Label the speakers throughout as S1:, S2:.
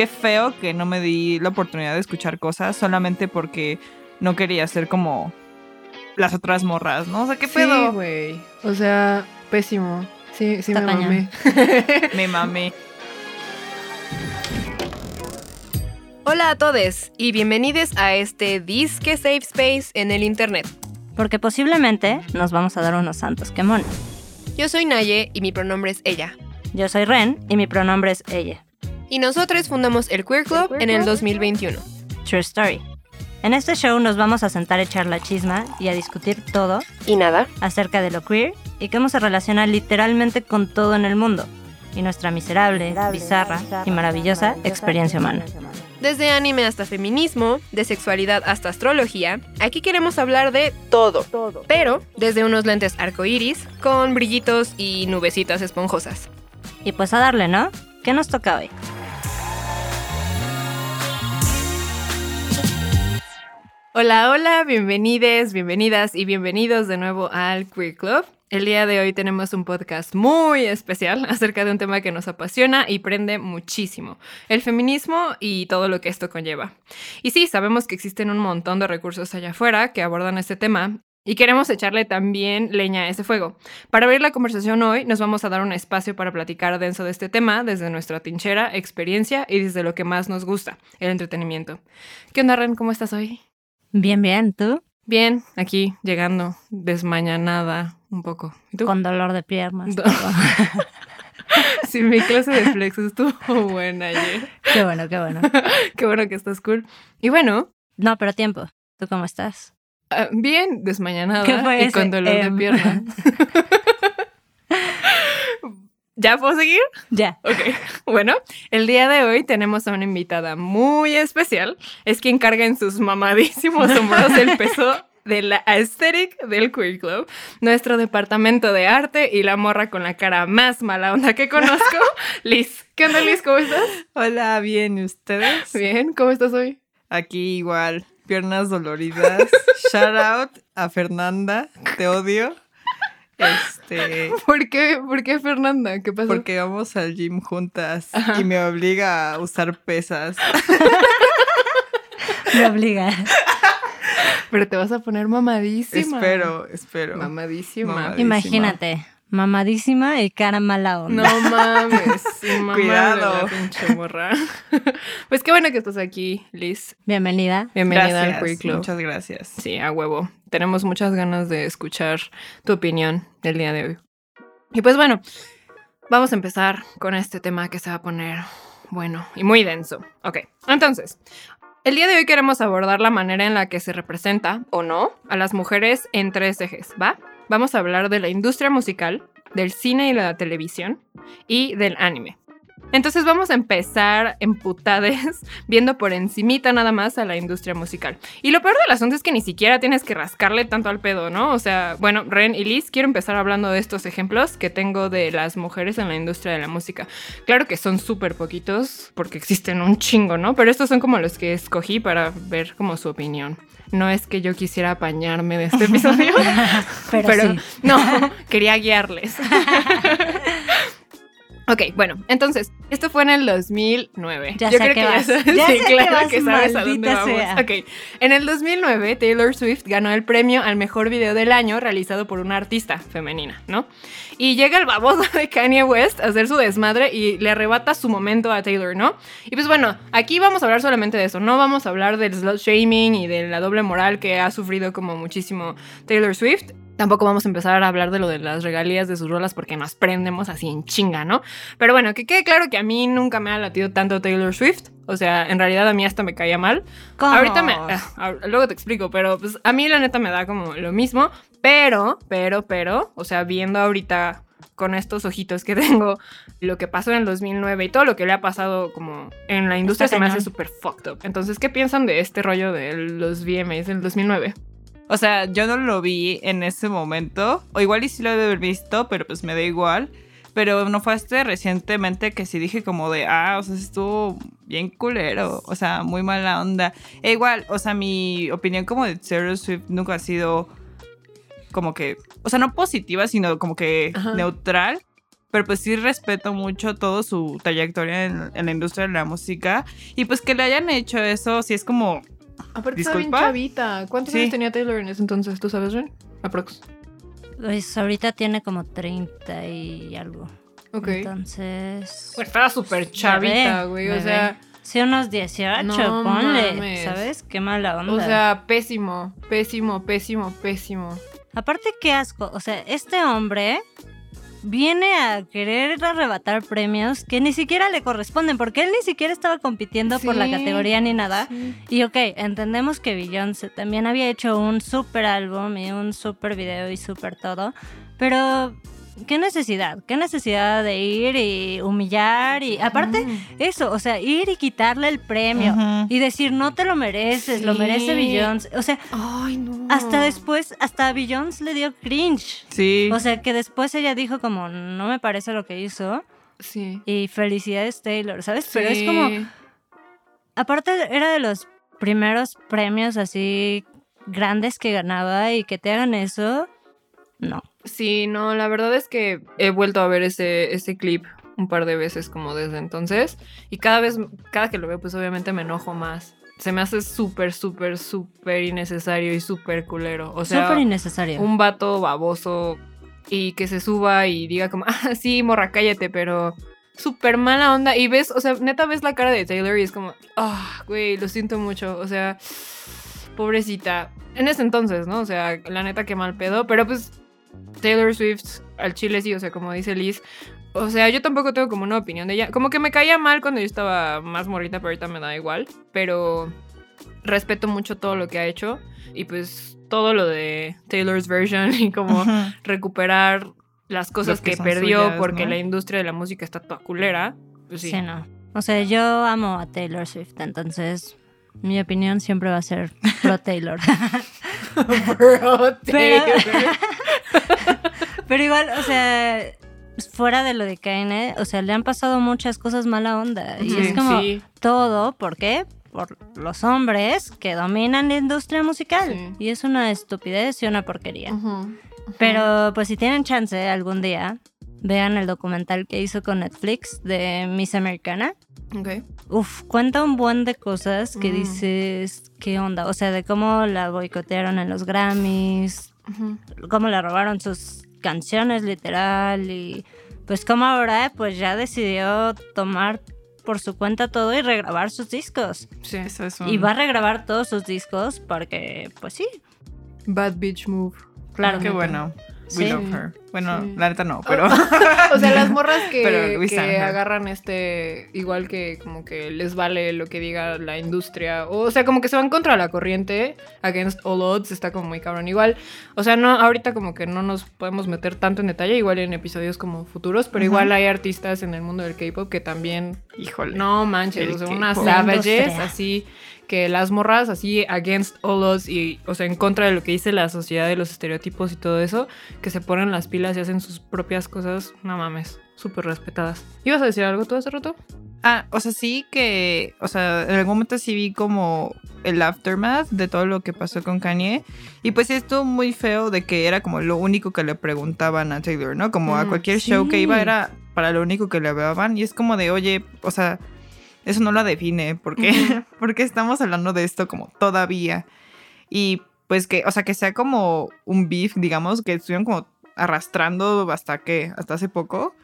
S1: qué feo que no me di la oportunidad de escuchar cosas solamente porque no quería ser como las otras morras, ¿no? O sea, qué pedo.
S2: Sí, güey. O sea, pésimo. Sí, sí
S3: Está
S2: me
S3: cañón.
S2: mamé.
S1: Me mamé.
S4: Hola a todos y bienvenidos a este Disque Safe Space en el Internet.
S3: Porque posiblemente nos vamos a dar unos santos quemones.
S4: Yo soy Naye y mi pronombre es ella.
S3: Yo soy Ren y mi pronombre es ella.
S4: Y nosotros fundamos el Queer Club en el 2021.
S3: True story. En este show nos vamos a sentar a echar la chisma y a discutir todo
S4: Y nada,
S3: acerca de lo queer y cómo se relaciona literalmente con todo en el mundo y nuestra miserable, bizarra y maravillosa experiencia humana.
S4: desde anime hasta feminismo, de sexualidad hasta astrología, aquí queremos hablar de todo. Pero desde unos lentes arcoíris con brillitos y nubecitas esponjosas.
S3: Y pues a darle, ¿no? ¿Qué nos toca hoy?
S4: Hola, hola, bienvenides, bienvenidas y bienvenidos de nuevo al Queer Club. El día de hoy tenemos un podcast muy especial acerca de un tema que nos apasiona y prende muchísimo, el feminismo y todo lo que esto conlleva. Y sí, sabemos que existen un montón de recursos allá afuera que abordan este tema. Y queremos echarle también leña a ese fuego. Para abrir la conversación hoy, nos vamos a dar un espacio para platicar denso de este tema desde nuestra tinchera, experiencia y desde lo que más nos gusta, el entretenimiento. ¿Qué onda, Ren? ¿Cómo estás hoy?
S3: Bien, bien, ¿tú?
S4: Bien, aquí llegando desmañanada un poco. ¿Y tú?
S3: Con dolor de piernas.
S4: Do- sí, mi clase de flex estuvo buena ayer.
S3: qué bueno, qué bueno.
S4: Qué bueno que estás cool. Y bueno,
S3: No, pero tiempo. ¿Tú cómo estás?
S4: ah, bien desmañanada
S3: ¿Qué fue
S4: y
S3: ese?
S4: con dolor de
S3: Em.
S4: ¿Ya puedo seguir?
S3: ya.
S4: Ok, bueno, el día de hoy tenemos a una invitada muy especial. Es quien carga en sus mamadísimos hombros el peso de la aesthetic del Queer Club, nuestro departamento de arte y la morra con la cara más mala onda que conozco, Liz. ¿Qué onda, Liz? ¿Cómo estás?
S1: Hola, bien, ¿y ustedes?
S4: Bien, ¿cómo estás hoy?
S1: Aquí igual, piernas doloridas. Shout out a Fernanda, te odio. Este,
S4: ¿Por qué, ¿Por qué Fernanda? ¿Qué pasó?
S1: porque vamos al gym juntas
S4: Ajá.
S1: y me obliga a usar pesas.
S3: Me obliga.
S4: Pero te vas a poner mamadísima.
S1: Espero, espero.
S4: Mamadísima.
S1: Mamadísima.
S3: Imagínate, mamadísima y cara mala onda.
S4: No mames, sí, mamá
S1: Cuidado.
S4: de la pinche morra. pues qué bueno que estás aquí, Liz.
S3: Bienvenida.
S4: Bienvenida al Queer Club.
S1: muchas gracias.
S4: Sí, a huevo. Tenemos muchas ganas de escuchar tu opinión del día de hoy. Y pues bueno, vamos a empezar con este tema que se va a poner bueno y muy denso. Ok, entonces, el día de hoy queremos abordar la manera en la que se representa, o no, a las mujeres en tres ejes, ¿va? Vamos a hablar de la industria musical, del cine y la televisión, y del anime. Entonces vamos a empezar emputades viendo por encimita nada más a la industria musical. Y lo peor del asunto es que ni siquiera tienes que rascarle tanto al pedo, ¿no? O sea, bueno, Ren y Liz, quiero empezar hablando de estos ejemplos que tengo de las mujeres en la industria de la música. Claro que son súper poquitos porque existen un chingo, ¿no? Pero estos son como los que escogí para ver como su opinión. No es que yo quisiera apañarme de este episodio,
S3: Pero, sí.
S4: no, quería guiarles. Ok, bueno, entonces, esto fue en el 2009.
S3: Ya
S4: Yo
S3: sé
S4: creo
S3: que
S4: ya
S3: vas.
S4: sabes,
S3: Ya
S4: sí,
S3: sé que
S4: claro
S3: vas,
S4: que sabes a dónde vamos.
S3: sea.
S4: Ok, en el 2009 Taylor Swift ganó el premio al mejor video del año realizado por una artista femenina, ¿no? Y llega el baboso de Kanye West a hacer su desmadre y le arrebata su momento a Taylor, ¿no? Y pues bueno, aquí vamos a hablar solamente de eso, no vamos a hablar del slut shaming y de la doble moral que ha sufrido como muchísimo Taylor Swift. Tampoco vamos a empezar a hablar de lo de las regalías de sus rolas porque nos prendemos así en chinga, ¿no? Pero bueno, que quede claro que a mí nunca me ha latido tanto Taylor Swift. O sea, en realidad a mí hasta me caía mal.
S3: ¿Cómo?
S4: Ahorita me... ah, luego te explico, pero pues a mí la neta me da como lo mismo. Pero, pero, pero, o sea, viendo ahorita con estos ojitos que tengo lo que pasó en el 2009 y todo lo que le ha pasado como en la industria
S3: Está
S4: se me hace súper fucked up. Entonces, ¿qué piensan de este rollo de los VMAs del 2009?
S1: O sea, yo no lo vi en ese momento. O igual y sí lo he de haber visto, pero pues me da igual. Pero no fue hasta recientemente que sí dije como de, ah, o sea, estuvo bien culero. O sea, muy mala onda. E igual, o sea, mi opinión como de Taylor Swift nunca ha sido como que, o sea, no positiva, sino como que
S4: Ajá.
S1: neutral. pero pues sí respeto mucho todo su trayectoria en, en la industria de la música. Y pues que le hayan hecho eso, sí es como,
S4: Aparte está bien chavita. ¿Cuántos
S1: Sí.
S4: años tenía Taylor en ese entonces? ¿Tú sabes, Ren? Aprox.
S3: Pues ahorita tiene como 30 y algo.
S4: Ok.
S3: Entonces.
S4: Pues estaba súper chavita, güey. O sea,
S3: Sí, unos 18,
S4: No
S3: ponle.
S4: mames.
S3: ¿Sabes? Qué mala onda.
S4: o sea, pésimo, pésimo, pésimo, pésimo.
S3: Aparte, qué asco. O sea, este hombre viene a querer arrebatar premios que ni siquiera le corresponden, porque él ni siquiera estaba compitiendo por la categoría ni nada.
S4: Sí.
S3: Y ok, entendemos que Beyoncé también había hecho un super álbum y un super video y super todo, pero ¿qué necesidad? ¿Qué necesidad de ir y humillar? Y aparte, eso, o sea, ir y quitarle el premio y decir, no te lo mereces, lo merece Beyoncé. O sea,
S4: Ay, no.
S3: hasta después, hasta Beyoncé le dio cringe.
S1: sí.
S3: O sea, que después ella dijo como, no me parece lo que hizo.
S4: Sí.
S3: Y felicidades Taylor, ¿sabes? Pero es como, aparte era de los primeros premios así grandes que ganaba y que te hagan eso, no.
S4: Sí, no, la verdad es que he vuelto a ver ese, ese clip un par de veces como desde entonces y cada vez, cada que lo veo pues obviamente me enojo más. Se me hace súper, súper, súper innecesario y súper culero. O sea,
S3: Súper innecesario.
S4: un vato baboso y que se suba y diga como, ah, sí, morra, cállate, pero súper mala onda. Y ves, o sea, neta ves la cara de Taylor y es como, ah, güey, lo siento mucho. O sea, pobrecita. En ese entonces, ¿no? O sea, la neta que mal pedo, pero pues Taylor Swift al chile sí, o sea, como dice Liz. O sea, yo tampoco tengo como una opinión de ella. Como que me caía mal cuando yo estaba más morrita, pero ahorita me da igual. Pero respeto mucho todo lo que ha hecho. Y pues todo lo de Taylor's version y como recuperar las cosas
S1: que
S4: perdió
S1: suyas,
S4: porque
S1: ¿no?
S4: la industria de la música está toda culera. Pues sí.
S3: Sí. no. O sea, yo amo a Taylor Swift, entonces mi opinión siempre va a ser pro Taylor. Pero-
S4: Taylor.
S3: Pero igual, o sea, fuera de lo de Kanye, o sea, le han pasado muchas cosas mala onda. Y es como
S4: sí.
S3: todo, ¿por qué? Por los hombres que dominan la industria musical.
S4: Sí.
S3: Y es una estupidez y una porquería. Pero pues si tienen chance algún día, vean el documental que hizo con Netflix de Miss Americana.
S4: Ok.
S3: Uf, cuenta un buen de cosas que
S4: Mm.
S3: dices, ¿qué onda? O sea, de cómo la boicotearon en los Grammys,
S4: Ujú.
S3: cómo le robaron sus canciones literal y pues cómo ahora pues ya decidió tomar por su cuenta todo y regrabar sus discos.
S4: Sí.
S1: Eso es un...
S3: Y va a regrabar todos sus discos porque pues sí,
S4: Bad bitch move.
S3: claro.
S1: Qué bueno. We
S3: Sí.
S1: love her. Bueno,
S4: Sí.
S1: la neta no, pero...
S4: O sea, las morras que, que agarran este, igual que como que les vale lo que diga la industria, o sea, como que se van contra la corriente, against all odds, está como muy cabrón. Igual, o sea, no, ahorita como que no nos podemos meter tanto en detalle, igual en episodios como futuros, pero igual hay artistas en el mundo del K-pop que también,
S1: Híjole.
S4: no manches, o sea, unas savages así que las morras así against all odds y, o sea, en contra de lo que dice la sociedad de los estereotipos y todo eso, que se ponen las pilas y hacen sus propias cosas, no mames, súper respetadas. ¿Ibas a decir algo tú hace rato?
S1: Ah, o sea, sí que, o sea, en algún momento sí vi como el aftermath de todo lo que pasó con Kanye. Y pues sí estuvo muy feo de que era como lo único que le preguntaban a Taylor, ¿no? Como a
S4: Mm,
S1: cualquier show que iba era para lo único que le hablaban. Y es como de, oye, o sea, eso no la define. ¿Por qué?
S4: Ujú.
S1: ¿Por qué estamos hablando de esto como todavía? Y pues que, o sea, que sea como un beef, digamos, que estuvieron como arrastrando hasta que, hasta hace poco,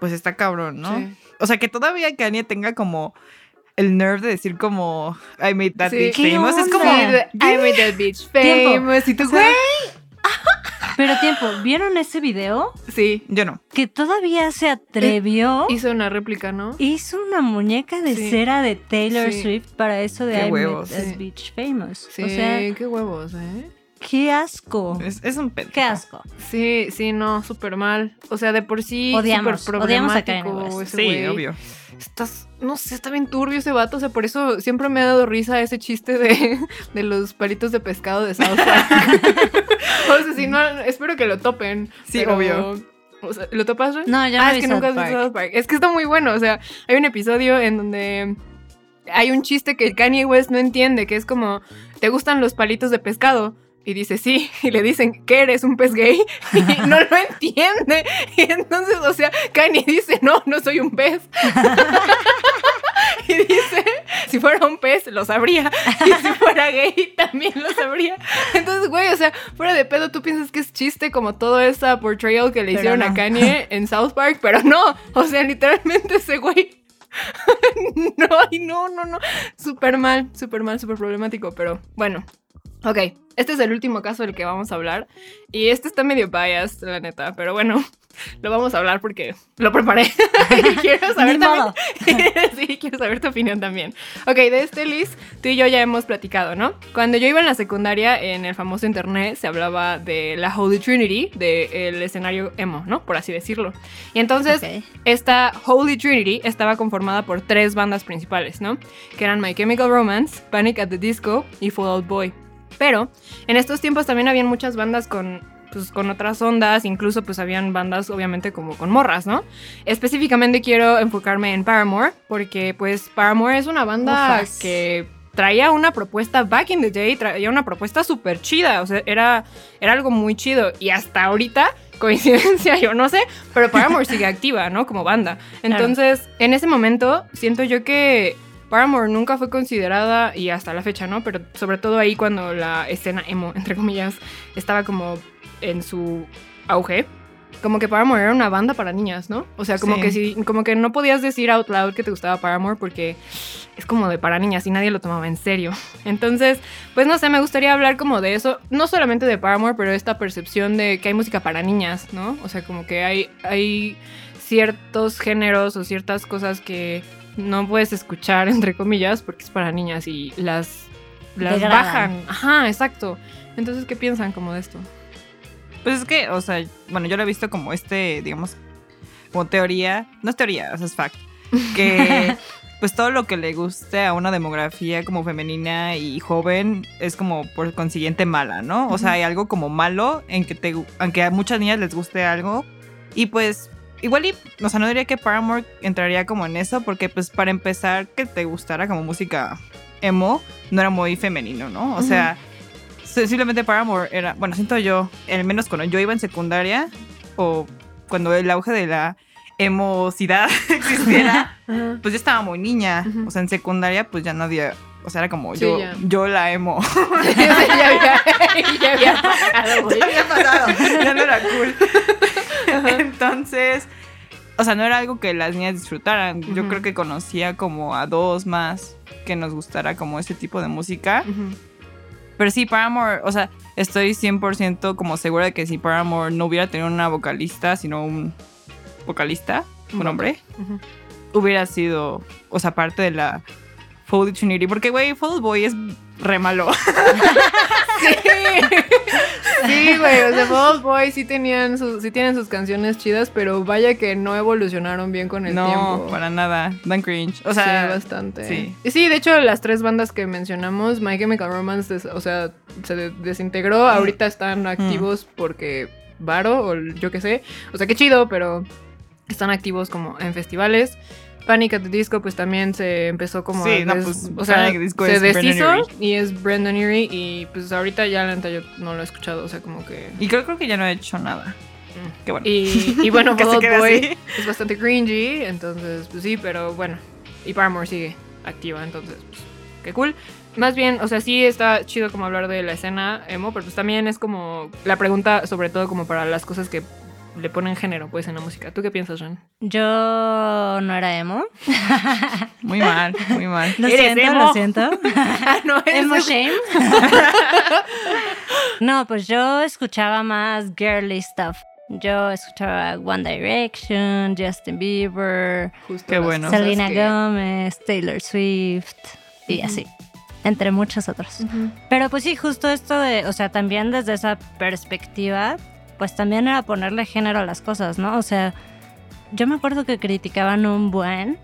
S1: pues está cabrón, ¿no?
S4: Sí.
S1: O sea, que todavía Kanye tenga como el nerve de decir como I made that
S4: Sí.
S1: bitch
S3: ¿Qué
S1: famous. Es como.
S4: I made that bitch famous. Y tú, güey.
S3: Pero tiempo, ¿vieron ese video?
S4: Sí.
S1: Yo no.
S3: Que todavía se atrevió.
S4: Hizo una réplica, ¿no?
S3: Hizo una muñeca de
S4: Sí.
S3: cera de Taylor
S4: Sí.
S3: Swift para eso de
S1: Qué
S3: I
S1: huevos.
S4: Sí.
S3: Bitch Famous.
S4: Sí,
S3: O sea,
S4: qué huevos, ¿eh?
S3: Qué asco.
S1: Es, es un pedo.
S3: Qué asco.
S4: Sí, sí, no, súper mal. O sea, de por sí,
S3: Odiamos,
S4: súper
S3: odiamos a Kanye
S4: problemático
S3: West.
S4: ese
S1: Sí, obvio.
S4: Estás, no sé, está bien turbio ese vato. O sea, por eso siempre me ha dado risa ese chiste de, de los palitos de pescado de South Park. o sea, si no, espero que lo topen.
S1: Sí,
S4: pero-
S1: obvio.
S4: O sea, ¿Lo topas?
S3: No, ya
S4: ah,
S3: no
S4: es que nunca
S3: South
S4: has visto
S3: Park.
S4: South Park. Es que está muy bueno. O sea, hay un episodio en donde hay un chiste que Kanye West no entiende, que es como, ¿te gustan los palitos de pescado? Y dice, sí. Y le dicen, ¿qué eres? ¿Un pez gay? Y no lo entiende. Y entonces, o sea, Kanye dice, no, no soy un pez. Y dice, si fuera un pez, lo sabría. Y si fuera gay, también lo sabría. Entonces, güey, o sea, fuera de pedo, tú piensas que es chiste como toda esa portrayal que le
S3: Pero
S4: hicieron a. Kanye en South Park, pero no. O sea, literalmente ese güey. no, y no, no, no. Súper mal, súper mal, súper problemático, pero bueno. Ok, este es el último caso del que vamos a hablar. Y este está medio biased, la neta, pero bueno, lo vamos a hablar porque lo preparé. Y quiero saber también. sí, quiero saber tu opinión también. Ok, de este Liz, tú y yo ya hemos platicado, ¿no? Cuando yo iba en la secundaria, en el famoso internet, se hablaba de la Holy Trinity, del escenario emo, ¿no? Por así decirlo. Y entonces,
S3: Ok.
S4: esta Holy Trinity estaba conformada por tres bandas principales, ¿no? Que eran My Chemical Romance, Panic at the Disco y Fall Out Boy. Pero en estos tiempos también habían muchas bandas con, pues, con otras ondas, incluso pues habían bandas obviamente como con morras, ¿no? Específicamente quiero enfocarme en Paramore, porque pues Paramore es una banda
S3: Ufas.
S4: que traía una propuesta back in the day, traía una propuesta súper chida, o sea, era, era algo muy chido y hasta ahorita, coincidencia, yo no sé, pero Paramore sigue activa, ¿no? Como banda. Entonces, en ese momento, siento yo que Paramore nunca fue considerada, y hasta la fecha, ¿no? Pero sobre todo ahí cuando la escena emo, entre comillas, estaba como en su auge. Como que Paramore era una banda para niñas, ¿no? O sea, como
S1: Sí.
S4: que si, como que no podías decir out loud que te gustaba Paramore porque es como de para niñas y nadie lo tomaba en serio. Entonces, pues no sé, me gustaría hablar como de eso, no solamente de Paramore, pero esta percepción de que hay música para niñas, ¿no? O sea, como que hay, hay ciertos géneros o ciertas cosas que no puedes escuchar, entre comillas, porque es para niñas y las, las
S3: Degradan.
S4: bajan. Ajá, exacto. Entonces, ¿qué piensan como de esto?
S1: Pues es que, o sea, bueno, yo lo he visto como este, digamos, como teoría, no es teoría, o sea, es fact, que pues todo lo que le guste a una demografía como femenina y joven es como por consiguiente mala, ¿no? O sea, hay algo como malo en que te, aunque a muchas niñas les guste algo y pues igual y, o sea, no diría que Paramore entraría como en eso porque pues para empezar que te gustara como música emo no era muy femenino, ¿no? O sea, simplemente Paramore era, bueno, siento yo, al menos cuando yo iba en secundaria o cuando el auge de la emosidad existiera, pues yo estaba muy niña. O sea, en secundaria, pues ya nadie, o sea, era como
S4: Sí,
S1: yo,
S4: ya.
S1: yo la emo.
S4: ya había, ya había pasado, güey.
S1: ya había pasado, ya no era cool. Entonces, o sea, no era algo que las niñas disfrutaran. Yo creo que conocía como a dos más que nos gustara como ese tipo de música. Pero sí, Paramore, o sea, estoy 100% como segura de que si Paramore no hubiera tenido una vocalista, sino un vocalista, un hombre, hubiera sido, o sea, parte de la Foley Trinity. Porque, güey, Fall Boy es re malo.
S4: Sí, güey, o sea, Fall Boy sí tenían sus, sí tienen sus canciones chidas, pero vaya que no evolucionaron bien con el
S1: no,
S4: tiempo.
S1: para nada. Dan cringe. O sea,
S4: sí, bastante.
S1: sí.
S4: Y sí, de hecho, las tres bandas que mencionamos, My Chemical Romance, des- o sea, se de- desintegró. Ahorita están activos porque Varo, o yo qué sé. O sea, qué chido, pero están activos como en festivales. Panic at the Disco, pues también se empezó como.
S1: Sí,
S4: a
S1: no, pues,
S4: o sea,
S1: Disco
S4: se
S1: es Brendan
S4: deshizo y es Brandon Urie. Y pues ahorita ya la neta yo no lo he escuchado, o sea, como que.
S1: y creo, creo que ya no he hecho nada. Qué bueno.
S4: Y, y bueno,
S1: Que
S4: Fall
S1: se
S4: Out
S1: quede
S4: Boy
S1: así.
S4: es bastante cringy, entonces, pues sí, pero bueno. Y Paramore sigue activa, entonces, pues, qué cool. Más bien, o sea, sí está chido como hablar de la escena emo, pero pues también es como la pregunta, sobre todo como para las cosas que le ponen género, pues, en la música. ¿Tú qué piensas, Ren?
S3: Yo no era emo.
S1: Muy mal, muy mal.
S3: Lo
S4: ¿Eres
S3: siento,
S4: emo?
S3: lo siento.
S4: Ah, no,
S3: Emo shame. no, pues yo escuchaba más girly stuff. Yo escuchaba One Direction, Justin Bieber,
S4: Justo
S1: bueno.
S3: Selena
S4: que-
S3: Gomez, Taylor Swift y así, entre muchos otros. Pero pues sí, justo esto de, o sea, también desde esa perspectiva, pues también era ponerle género a las cosas, ¿no? O sea, yo me acuerdo que criticaban un buen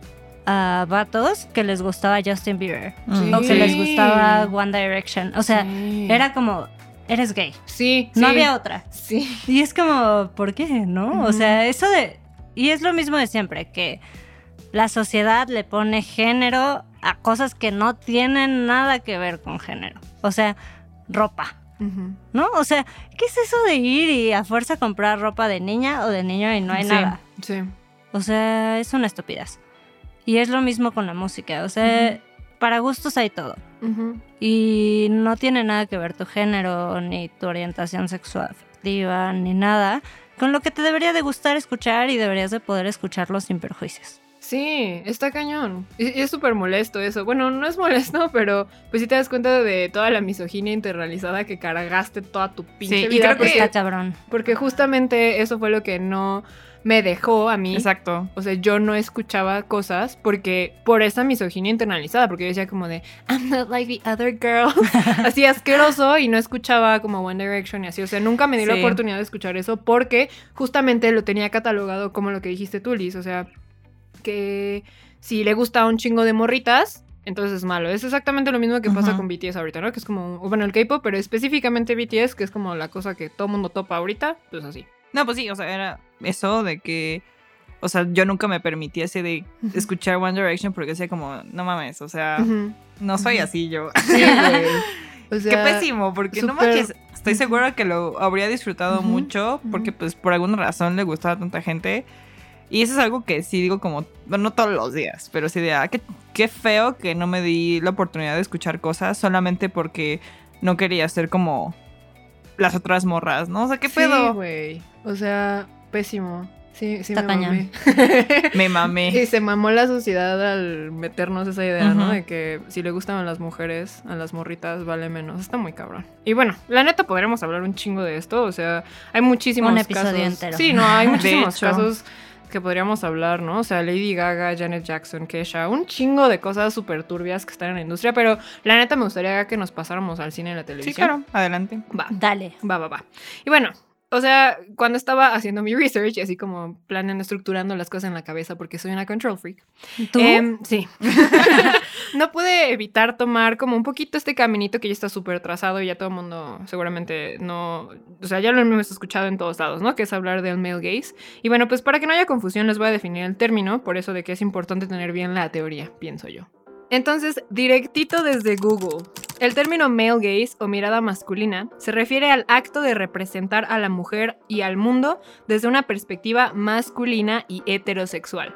S3: a vatos que les gustaba Justin Bieber
S1: Mm.
S3: o que les gustaba One Direction. O sea,
S4: Sí.
S3: era como, eres gay.
S4: Sí,
S3: No
S4: sí.
S3: había otra.
S4: Sí.
S3: Y es como, ¿por qué? ¿No? O sea, eso de... Y es lo mismo de siempre, que la sociedad le pone género a cosas que no tienen nada que ver con género. O sea, ropa. ¿No? O sea, ¿qué es eso de ir y a fuerza comprar ropa de niña o de niño y no hay
S1: Sí.
S3: nada?
S4: Sí.
S3: O sea, es una estupidez. Y es lo mismo con la música. O sea, para gustos hay todo. Y no tiene nada que ver tu género, ni tu orientación sexual afectiva, ni nada, con lo que te debería de gustar escuchar y deberías de poder escucharlo sin perjuicios.
S4: Sí, está cañón. Y y es súper molesto eso. Bueno, no es molesto, pero pues sí te das cuenta de toda la misoginia internalizada que cargaste toda tu pinche
S1: Sí, y
S4: vida.
S1: creo que-
S3: Está cabrón.
S4: porque justamente eso fue lo que no me dejó a mí.
S1: Exacto.
S4: O sea, yo no escuchaba cosas porque por esa misoginia internalizada, porque yo decía como de I'm not like the other girls, así asqueroso y no escuchaba como One Direction y así, o sea, nunca me di la oportunidad de escuchar eso porque justamente lo tenía catalogado como lo que dijiste tú, Liz, o sea, que si le gusta un chingo de morritas, entonces es malo. Es exactamente lo mismo que pasa
S1: Ujú.
S4: con BTS ahorita, ¿no? Que es como, bueno, el K-pop, pero específicamente BTS, que es como la cosa que todo mundo topa ahorita, pues así.
S1: No, pues sí, o sea, era eso de que. O sea, yo nunca me permití ese de escuchar One Direction porque decía como, no mames, o sea,
S4: Ujú.
S1: no soy
S4: Ujú.
S1: así yo.
S4: Sí. O
S1: Qué
S4: sea,
S1: pésimo, porque no
S4: súper-
S1: manches. Estoy segura que lo habría disfrutado mucho porque pues por alguna razón le gustaba a tanta gente. Y eso es algo que sí digo como, bueno, no todos los días, pero sí de, ah, qué, qué feo que no me di la oportunidad de escuchar cosas solamente porque no quería ser como las otras morras, ¿no? O sea, qué
S2: Sí,
S1: pedo.
S2: güey. O sea, pésimo. Sí, sí
S3: Está
S2: me
S3: cañón.
S2: mamé.
S1: me mamé.
S4: Y se mamó la sociedad al meternos esa idea, ¿no? De que si le gustan a las mujeres, a las morritas, vale menos. Está muy cabrón. Y bueno, la neta podremos hablar un chingo de esto. O sea, hay muchísimos
S3: Un episodio
S4: casos.
S3: entero.
S4: Sí, no, hay muchísimos casos que podríamos hablar, ¿no? O sea, Lady Gaga, Janet Jackson, Kesha, un chingo de cosas súper turbias que están en la industria, pero la neta me gustaría que nos pasáramos al cine y la
S1: Sí,
S4: televisión.
S1: claro, adelante.
S4: Va.
S3: Dale.
S4: Va, va, va. Y bueno, o sea, cuando estaba haciendo mi research, y así como planeando, estructurando las cosas en la cabeza, porque soy una control freak.
S3: ¿Tú?
S4: em, sí. no pude evitar tomar como un poquito este caminito que ya está súper trazado y ya todo el mundo seguramente no. O sea, ya lo hemos escuchado en todos lados, ¿no? Que es hablar del male gaze. Y bueno, pues para que no haya confusión, les voy a definir el término, por eso de que es importante tener bien la teoría, pienso yo. Entonces, directito desde Google. El término male gaze o mirada masculina se refiere al acto de representar a la mujer y al mundo desde una perspectiva masculina y heterosexual,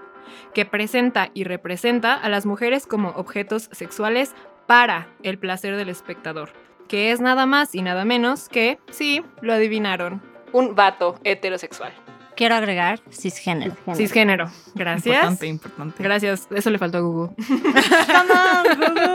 S4: que presenta y representa a las mujeres como objetos sexuales para el placer del espectador, que es nada más y nada menos que, sí, lo adivinaron, un vato heterosexual.
S3: Quiero agregar cisgénero.
S4: Cisgénero. Gracias.
S1: Importante, importante.
S4: Gracias, eso le faltó a Google.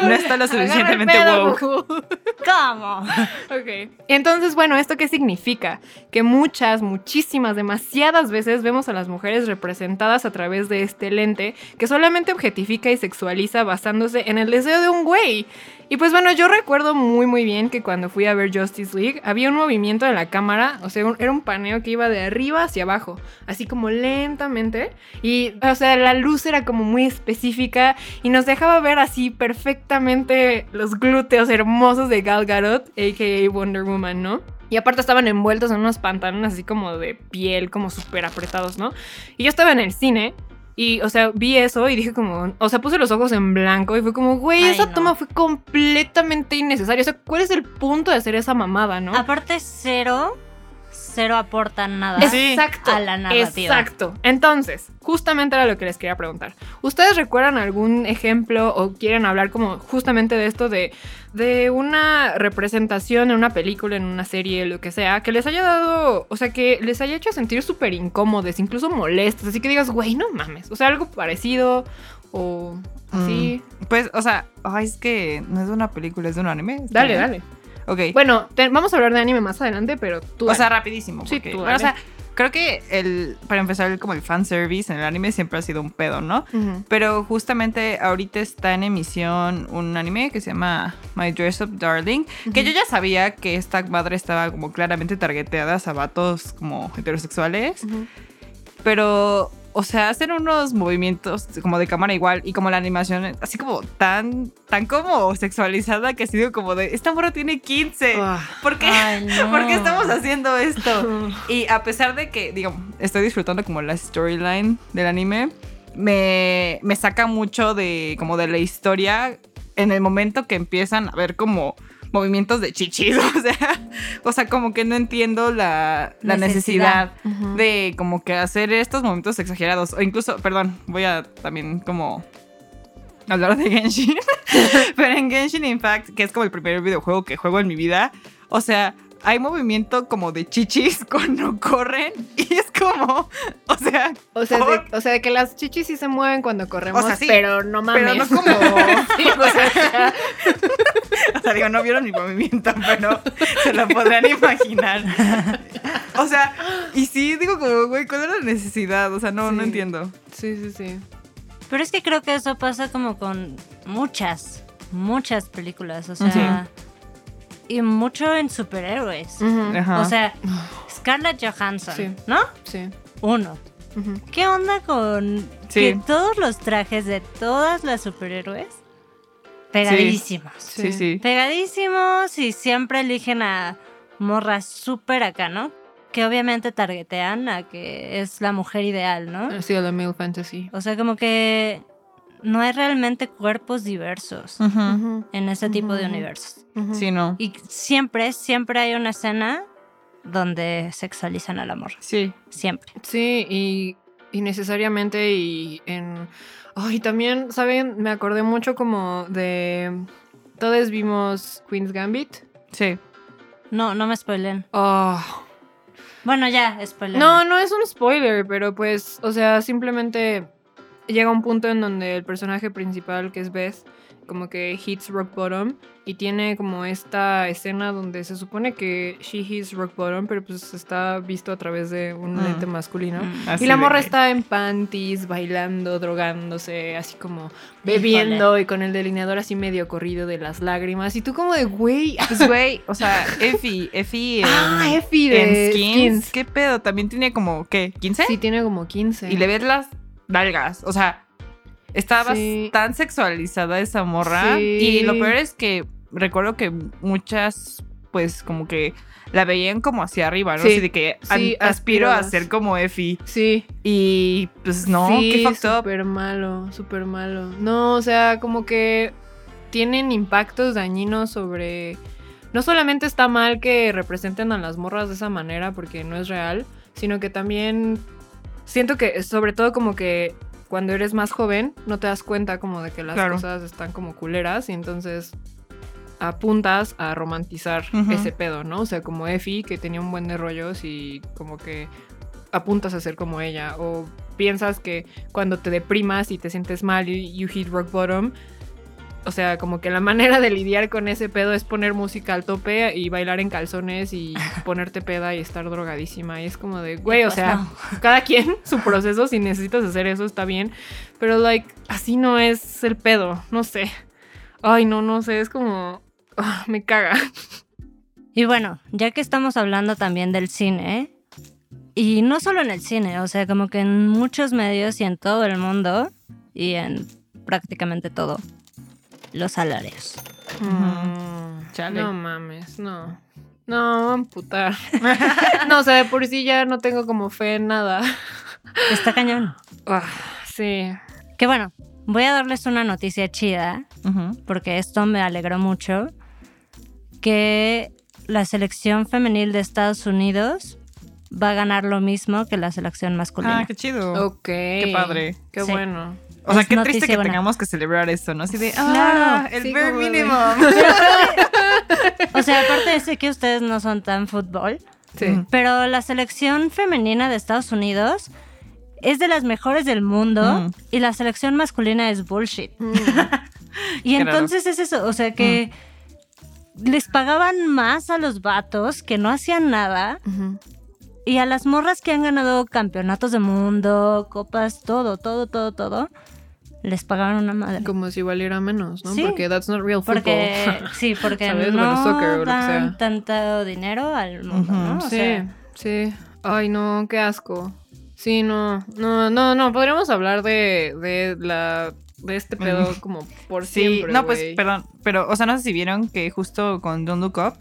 S1: No está lo suficientemente
S4: pedo,
S1: woke.
S4: Google.
S3: ¿Cómo?
S4: Ok. Entonces, bueno, ¿esto qué significa? Que muchas, muchísimas, demasiadas veces vemos a las mujeres representadas a través de este lente que solamente objetifica y sexualiza basándose en el deseo de un güey. Y pues bueno, yo recuerdo muy muy bien que cuando fui a ver Justice League había un movimiento de la cámara, o sea, un- era un paneo que iba de arriba hacia abajo, así como lentamente. Y, o sea, la luz era como muy específica y nos dejaba ver así perfectamente los glúteos hermosos de Gal Gadot, a.k.a. Wonder Woman, ¿no? Y aparte estaban envueltos en unos pantalones así como de piel, como súper apretados, ¿no? Y yo estaba en el cine y, o sea, vi eso y dije como, o sea, puse los ojos en blanco y fue como, güey, esa
S3: no.
S4: toma fue completamente innecesaria. O sea, ¿cuál es el punto de hacer esa mamada, no?
S3: Aparte, cero, cero aporta nada
S1: Sí.
S4: Exacto.
S3: a la narrativa.
S4: Exacto. Entonces, justamente era lo que les quería preguntar. ¿Ustedes recuerdan algún ejemplo o quieren hablar como justamente de esto de, de una representación en una película, en una serie, lo que sea, que les haya dado, o sea, que les haya hecho sentir súper incómodos, incluso molestos, así que digas, güey, no mames, o sea, algo parecido o así.
S1: Pues, o sea, es que no es de una película, es de un anime. ¿está
S4: Dale,
S1: bien?
S4: dale.
S1: Ok.
S4: Bueno, te- vamos a hablar de anime más adelante, pero tú...
S1: o sea, rapidísimo.
S4: Sí,
S1: porque-
S4: tú
S1: bueno, o
S4: dale.
S1: sea, creo que el, para empezar, como el fanservice en el anime siempre ha sido un pedo, ¿no?
S4: Ujú.
S1: Pero justamente ahorita está en emisión un anime que se llama My Dress Up Darling, que yo ya sabía que esta madre estaba como claramente targeteada a vatos como heterosexuales,
S4: Ujú.
S1: pero, o sea, hacen unos movimientos como de cámara igual y como la animación así como tan, tan como sexualizada que ha sido como de, esta morra tiene 15,
S4: Ah.
S1: ¿por qué?
S3: Ay, no.
S1: ¿Por qué estamos haciendo esto? Y a pesar de que, digo, estoy disfrutando como la storyline del anime, me, me saca mucho de como de la historia en el momento que empiezan a ver como movimientos de chichis. O sea, o sea, como que no entiendo la, la necesidad, de como que hacer estos momentos exagerados. O incluso, perdón, voy a también como hablar de Genshin. Pero en Genshin Impact, que es como el primer videojuego que juego en mi vida, o sea, hay movimiento como de chichis cuando corren y es como, o sea,
S4: O sea,
S1: por-
S4: de, o sea, de que las chichis sí se mueven cuando corremos,
S1: O sea, sí,
S4: pero no mames.
S1: pero no como,
S4: Sí, o sea,
S1: o sea, digo, no vieron mi movimiento, pero se lo podrán imaginar. O sea, y sí, digo como, güey, ¿cuál es la necesidad? O sea, no, no entiendo.
S4: sí, sí, sí.
S3: Pero es que creo que eso pasa como con muchas, muchas películas. O sea, y mucho en superhéroes. O sea, Scarlett Johansson,
S4: Sí.
S3: ¿no?
S4: Sí.
S3: Uno. ¿Qué onda con
S1: Sí.
S3: que todos los trajes de todas las superhéroes pegadísimos?
S1: sí, sí.
S3: Pegadísimos y siempre eligen a morras súper acá, ¿no? Que obviamente targetean a que es la mujer ideal, ¿no?
S4: Sí, a la male fantasy.
S3: O sea, como que no hay realmente cuerpos diversos en ese tipo de universos.
S1: Sí, no.
S3: Y siempre, siempre hay una escena donde sexualizan al amor.
S1: Sí.
S3: Siempre.
S4: Sí, y, y necesariamente y en... Ay, también, ¿saben? Me acordé mucho como de... Todos vimos Queen's Gambit.
S1: Sí.
S3: No, no me spoilen.
S4: Oh.
S3: Bueno, ya, spoilen.
S4: No, no es un spoiler, pero pues, o sea, simplemente llega un punto en donde el personaje principal, que es Beth, como que hits rock bottom y tiene como esta escena donde se supone que she hits rock bottom, pero pues está visto a través de un
S1: Mm.
S4: lente masculino.
S3: Mm.
S4: Y la morra está en panties, bailando, drogándose, así como bebiendo y con el delineador así medio corrido de las lágrimas. Y tú como de, güey,
S1: Pues, güey, o sea, Effie, Effie en,
S4: ah, Effie
S1: en
S4: de
S1: skins,
S4: skins.
S1: ¿Qué pedo? También tiene como, ¿qué? ¿15?
S4: Sí, tiene como 15.
S1: Y le ves las nalgas. O sea, estaba
S4: Sí.
S1: tan sexualizada esa morra.
S4: Sí.
S1: Y lo peor es que recuerdo que muchas, pues, como que la veían como hacia arriba, ¿no?
S4: Sí.
S1: Así de que
S4: Sí,
S1: aspiro a ser como Effie.
S4: Sí.
S1: Y pues no,
S4: sí,
S1: qué fucked
S4: súper malo, súper malo. No, o sea, como que tienen impactos dañinos sobre... No solamente está mal que representen a las morras de esa manera porque no es real, sino que también siento que sobre todo como que cuando eres más joven no te das cuenta como de que las
S1: Claro.
S4: cosas están como culeras y entonces apuntas a romantizar ese pedo, ¿no? O sea, como Effie que tenía un buen de rollos y como que apuntas a ser como ella o piensas que cuando te deprimas y te sientes mal y you hit rock bottom, o sea, como que la manera de lidiar con ese pedo es poner música al tope y bailar en calzones y ponerte peda y estar drogadísima. Y es como de, güey, o
S3: Pues
S4: sea, cada quien su proceso, si necesitas hacer eso está bien, pero like, así no es el pedo, no sé. Ay, no, no sé, es como, ah, me caga.
S3: Y bueno, ya que estamos hablando también del cine, y no solo en el cine, o sea, como que en muchos medios y en todo el mundo, y en prácticamente todo, los salarios.
S4: Mm,
S1: Chale.
S4: No mames, no. No, amputar. no, o sea, de por sí ya no tengo como fe en nada.
S3: Está cañón.
S4: Ah, sí.
S3: Que bueno, voy a darles una noticia chida, porque esto me alegró mucho, que la selección femenil de Estados Unidos va a ganar lo mismo que la selección masculina.
S1: Ah, qué chido.
S4: Ok.
S1: Qué padre.
S4: Qué
S3: Sí.
S4: bueno.
S1: O sea, qué triste que
S3: buena.
S1: tengamos que celebrar eso, ¿no? Así de,
S3: Claro.
S1: ah, el
S4: Sí,
S1: bare
S4: de-
S1: minimum.
S3: O sea, aparte sé que ustedes no son tan fútbol,
S4: Sí.
S1: Ujú.
S3: pero la selección femenina de Estados Unidos es de las mejores del mundo
S1: Mm.
S3: y la selección masculina es bullshit.
S4: Mm.
S3: Y
S1: Qué raro.
S3: entonces es eso, o sea que les pagaban más a los vatos que no hacían nada y a las morras que han ganado campeonatos de mundo, copas, todo, todo, todo, todo, les pagaban una madre.
S4: Como si valiera menos, ¿no?
S3: Sí.
S4: Porque that's not real football.
S3: Porque, sí, porque
S4: ¿Sabes?
S3: no
S4: Bueno, soccer o lo que
S3: dan tanto dinero al mundo. ¿no? O
S4: sí,
S3: sea,
S4: sí. Ay, no, qué asco. Sí, no, no, no, no. Podríamos hablar de, de la de este pedo como por
S1: Sí,
S4: siempre.
S1: no, pues, perdón, pero, o sea, no sé si vieron que justo con Don't Look Up,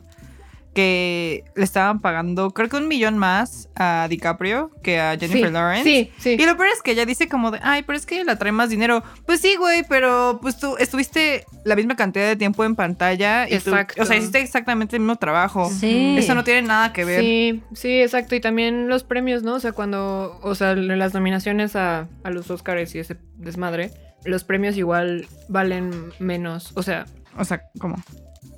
S1: que le estaban pagando, creo que un millón más a DiCaprio que a Jennifer
S4: sí,
S1: Lawrence.
S4: Sí, sí.
S1: Y lo peor es que ella dice como de, ay, pero es que la trae más dinero. Pues sí, güey, pero pues tú estuviste la misma cantidad de tiempo en pantalla. Y tú-
S4: Exacto.
S1: o sea, hiciste exactamente el mismo trabajo.
S3: Sí.
S1: Eso no tiene nada que ver.
S4: Sí, sí, exacto. Y también los premios, ¿no? O sea, cuando, o sea, las nominaciones a, a los Oscars y ese desmadre, los premios igual valen menos. O sea,
S1: O sea, ¿cómo?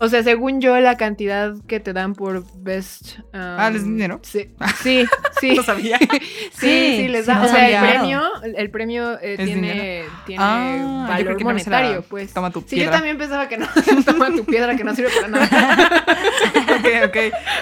S4: O sea, según yo, la cantidad que te dan por best. um,
S1: Ah, ¿les dan dinero?
S4: Sí, sí, sí.
S1: No sabía.
S4: Sí,
S3: Sí,
S4: sí, les
S3: sí,
S4: da.
S3: no
S4: o sea, el premio, el, premio eh,
S1: ¿Es
S4: tiene, tiene
S1: Ah, yo
S4: valor
S1: creo que no
S4: monetario, pues.
S1: toma tu
S4: sí,
S1: piedra.
S4: yo también pensaba que no. toma tu piedra, que no sirve para nada.
S1: ok, ok.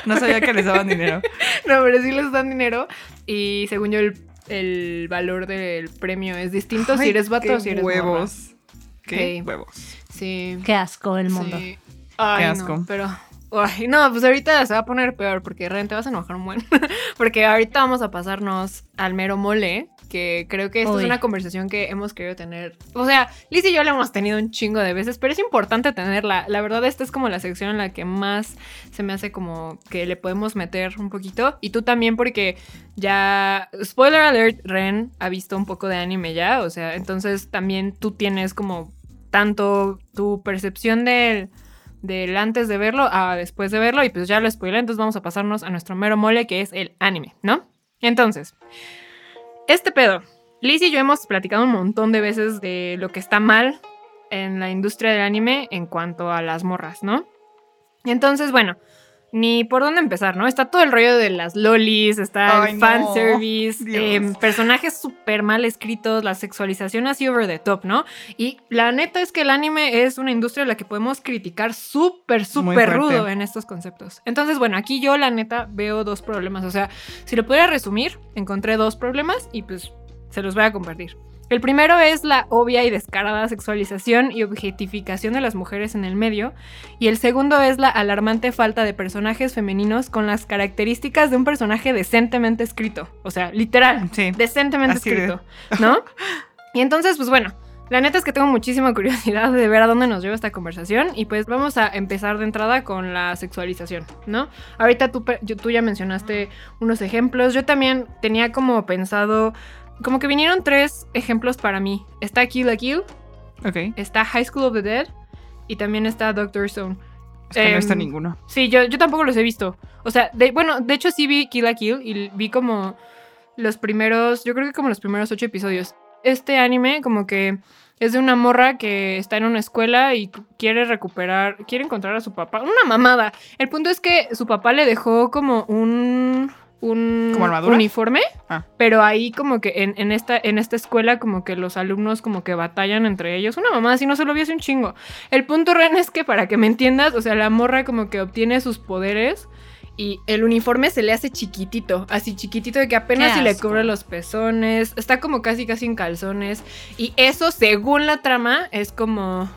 S1: No sabía que les daban dinero.
S4: No, pero sí les dan dinero. Y según yo, el, el valor del premio es distinto si eres vato o si eres morra.
S1: huevos. Qué
S4: Sí.
S1: huevos.
S4: Sí.
S3: Qué asco el mundo.
S4: sí. Ay,
S1: Qué
S4: no,
S1: asco.
S4: pero. Ay, no, pues ahorita se va a poner peor porque realmente vas a enojar un buen. porque ahorita vamos a pasarnos al mero mole. Que creo que esta
S3: Uy.
S4: es una conversación que hemos querido tener. O sea, Liz y yo la hemos tenido un chingo de veces, pero es importante tenerla. La verdad, esta es como la sección en la que más se me hace como que le podemos meter un poquito. Y tú también, porque ya. Spoiler alert, Ren ha visto un poco de anime ya. O sea, entonces también tú tienes como tanto tu percepción del del antes de verlo a después de verlo y pues ya lo spoilé, entonces vamos a pasarnos a nuestro mero mole que es el anime, ¿no? Entonces, este pedo, Liz y yo hemos platicado un montón de veces de lo que está mal en la industria del anime en cuanto a las morras, ¿no? Entonces, bueno, ni por dónde empezar, ¿no? Está todo el rollo de las lolis, está
S1: Ay,
S4: el fanservice, em, personajes súper mal escritos, la sexualización así over the top, ¿no? Y la neta es que el anime es una industria a la que podemos criticar súper, súper rudo en estos conceptos. Entonces, bueno, aquí yo la neta veo dos problemas. O sea, si lo pudiera resumir, encontré dos problemas y pues se los voy a compartir. El primero es la obvia y descarada sexualización y objetificación de las mujeres en el medio. Y el segundo es la alarmante falta de personajes femeninos con las características de un personaje decentemente escrito. O sea, literal,
S1: Sí.
S4: decentemente
S1: de-
S4: escrito, ¿no? y entonces, pues bueno, la neta es que tengo muchísima curiosidad de ver a dónde nos lleva esta conversación y pues vamos a empezar de entrada con la sexualización, ¿no? Ahorita tú ya mencionaste unos ejemplos, yo también tenía como pensado, como que vinieron tres ejemplos para mí. Está Kill la Kill,
S1: Ok.
S4: está High School of the Dead y también está Doctor Stone.
S1: Es que no está
S4: Em,
S1: ninguno.
S4: Sí, yo, yo tampoco los he visto. O sea, de, bueno, de hecho sí vi Kill la Kill y vi como los primeros, yo creo que como los primeros ocho episodios. Este anime como que es de una morra que está en una escuela y quiere recuperar, quiere encontrar a su papá. Una mamada. El punto es que su papá le dejó como un... Un uniforme,
S1: Ah.
S4: pero ahí como que en, en esta, en esta escuela como que los alumnos como que batallan entre ellos. Una mamada, si no se lo vi hace un chingo. El punto, Ren, es que para que me entiendas, o sea, la morra como que obtiene sus poderes y el uniforme se le hace chiquitito, así chiquitito de que apenas si le cubre los pezones, está como casi casi en calzones y eso según la trama es como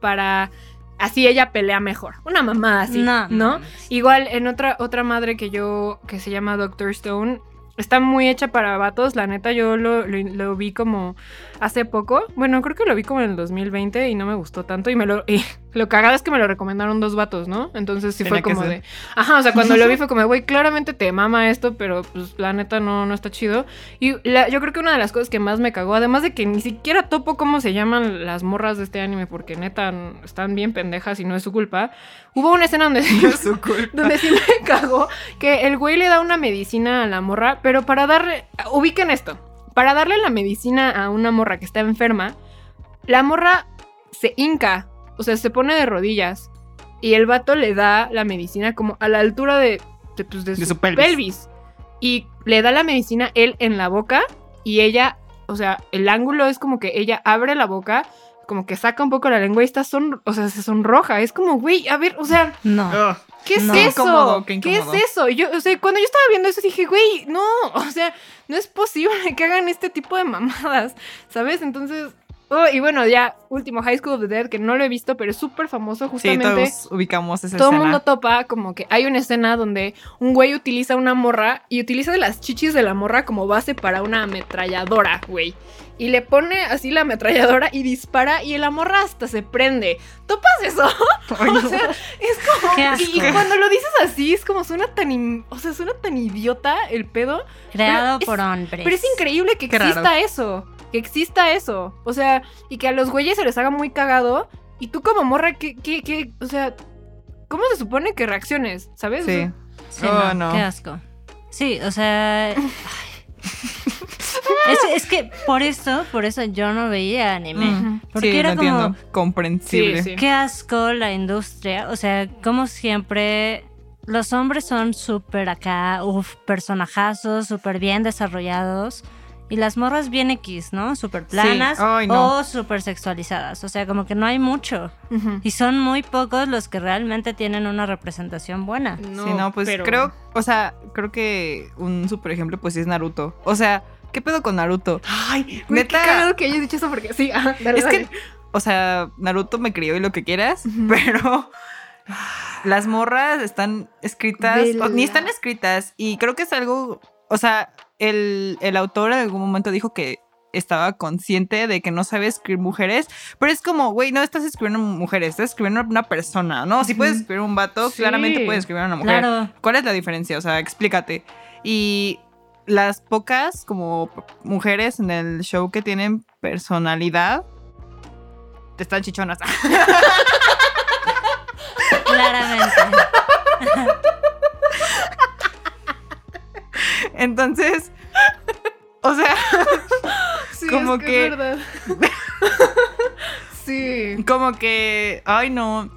S4: para así ella pelea mejor. Una mamada así,
S3: No.
S4: Igual en otra otra madre que yo que se llama Doctor Stone Está muy hecha para vatos, la neta yo lo, lo- lo vi como hace poco. Bueno, creo que lo vi como en el 2020 y no me gustó tanto. Y me lo, y lo cagado es que me lo recomendaron dos vatos, ¿no? Entonces sí
S1: Tenía
S4: fue como de. Ajá, o sea, cuando lo vi fue como, güey, claramente te mama esto, pero pues la neta no, no está chido. Y la- yo creo que una de las cosas que más me cagó, además de que ni siquiera topo cómo se llaman las morras de este anime, porque neta están bien pendejas y no es su culpa. Hubo una escena donde
S1: Es su culpa.
S4: donde sí me cagó que el güey le da una medicina a la morra, pero para darle, ubiquen esto, para darle la medicina a una morra que está enferma, la morra se hinca, o sea, se pone de rodillas y el vato le da la medicina como a la altura de, de, pues, de
S1: De
S4: su,
S1: su pelvis.
S4: pelvis. y le da la medicina él en la boca y ella, o sea, el ángulo es como que ella abre la boca. Como que saca un poco la lengua y está son, o sea, se sonroja. Es como, güey, a ver, o sea,
S3: No.
S1: Ugh.
S4: ¿Qué es
S3: No.
S1: Qué
S4: eso?
S1: incómodo, qué
S4: ¿Qué, es
S1: incómodo.
S4: eso? Y Yo, o sea, cuando yo estaba viendo eso dije, güey, no, o sea, no es posible que hagan este tipo de mamadas, ¿sabes? Entonces, oh, y bueno, ya, último, High School of the Dead, que no lo he visto, pero es súper famoso,
S1: Sí,
S4: justamente.
S1: todos ubicamos esa
S4: todo el mundo topa como que hay una escena donde un güey utiliza una morra y utiliza las chichis de la morra como base para una ametralladora, güey. y le pone así la ametralladora y dispara y la morra hasta se prende. ¿Topas eso? o sea, es como...
S3: Qué
S4: Y,
S3: asco.
S4: y cuando lo dices así, es como suena tan... in- o sea, suena tan idiota el pedo.
S3: Creado
S4: Pero
S3: por
S4: es-
S3: hombres.
S4: Pero es increíble que exista eso. Que exista eso. O sea, y que a los güeyes se les haga muy cagado. Y tú como morra, ¿qué, qué, qué? O sea, ¿cómo se supone que reacciones? ¿Sabes?
S1: Sí.
S3: Sí,
S1: Oh,
S3: no,
S1: no.
S3: Qué asco. Sí, o sea. es, es que por eso, por eso yo no veía anime. Porque
S1: sí,
S3: era
S1: lo
S3: como.
S1: entiendo. Comprensible.
S4: Sí, sí.
S3: Qué asco la industria. O sea, como siempre. Los hombres son súper acá, uff, personajazos, súper bien desarrollados. Y las morras bien X, ¿no? Súper planas
S1: Ay, no.
S3: o súper sexualizadas. O sea, como que no hay mucho. Y son muy pocos los que realmente tienen una representación buena.
S1: sí, no, pues
S4: pero-
S1: creo, o sea, creo que un super ejemplo pues sí es Naruto. O sea, ¿qué pedo con Naruto?
S4: Ay, qué
S1: Neta.
S4: cagado que hayas dicho eso porque sí, dale,
S1: Es
S4: dale.
S1: que, o sea, Naruto me crió y lo que quieras, pero las morras están escritas, o ni están escritas, y creo que es algo, o sea, el, el autor en algún momento dijo que estaba consciente de que no sabe escribir mujeres, pero es como, güey, no estás escribiendo mujeres, estás escribiendo una persona, ¿no? Si puedes escribir un vato,
S4: Sí.
S1: claramente puedes escribir a una mujer.
S3: Claro.
S1: ¿Cuál es la diferencia? O sea, explícate. Y las pocas como mujeres en el show que tienen personalidad están chichonas.
S3: Claramente.
S1: Entonces, o sea,
S4: Sí,
S1: como
S4: es que,
S1: que-
S4: es verdad. sí.
S1: como que, ay no,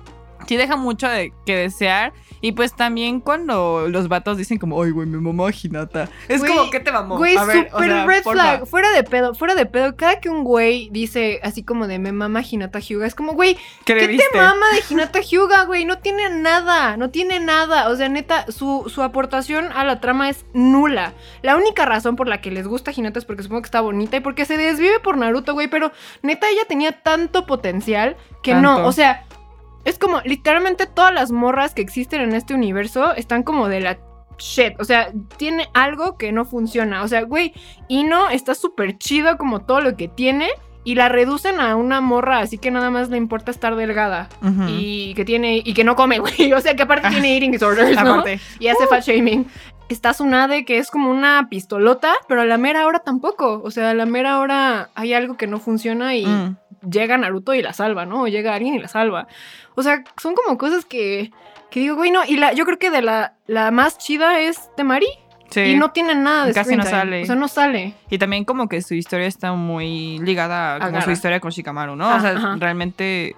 S1: sí deja mucho de que desear. Y pues también cuando los vatos dicen como, ay, güey, mi mamá Hinata. Es
S4: Güey,
S1: como, ¿qué te mamó?
S4: Güey,
S1: A ver,
S4: super
S1: o sea,
S4: red
S1: porfa.
S4: flag. Fuera de pedo, fuera de pedo. Cada que un güey dice así como de me mama Hinata Hyuga, es como, güey,
S1: ¿Qué
S4: te mama de Hinata Hyuga, güey? No tiene nada, no tiene nada. O sea, neta, su, su aportación a la trama es nula. La única razón por la que les gusta Hinata es porque supongo que está bonita y porque se desvive por Naruto, güey. Pero neta, ella tenía tanto potencial que no. O sea, es como literalmente todas las morras que existen en este universo están como de la shit. O sea, tiene algo que no funciona. O sea, güey, Ino está súper chido como todo lo que tiene. Y la reducen a una morra, así que nada más le importa estar delgada. Y que tiene. Y que no come, güey. O sea que aparte tiene eating disorders, ¿no?
S1: Aparte.
S4: Y hace fat shaming. Está Tsunade, que es como una pistolota, pero a la mera hora tampoco. O sea, a la mera hora hay algo que no funciona y
S1: Mm.
S4: Llega Naruto y la salva, ¿no? O llega alguien y la salva. O sea, son como cosas que, que digo, güey, no. Y la, yo creo que de la, la más chida es Temari.
S1: Sí.
S4: Y no tiene nada de
S1: Casi no
S4: time.
S1: sale.
S4: O sea, no sale.
S1: Y también como que su historia está muy ligada a como su historia con Shikamaru, ¿no?
S4: Ah,
S1: o sea,
S4: ajá.
S1: realmente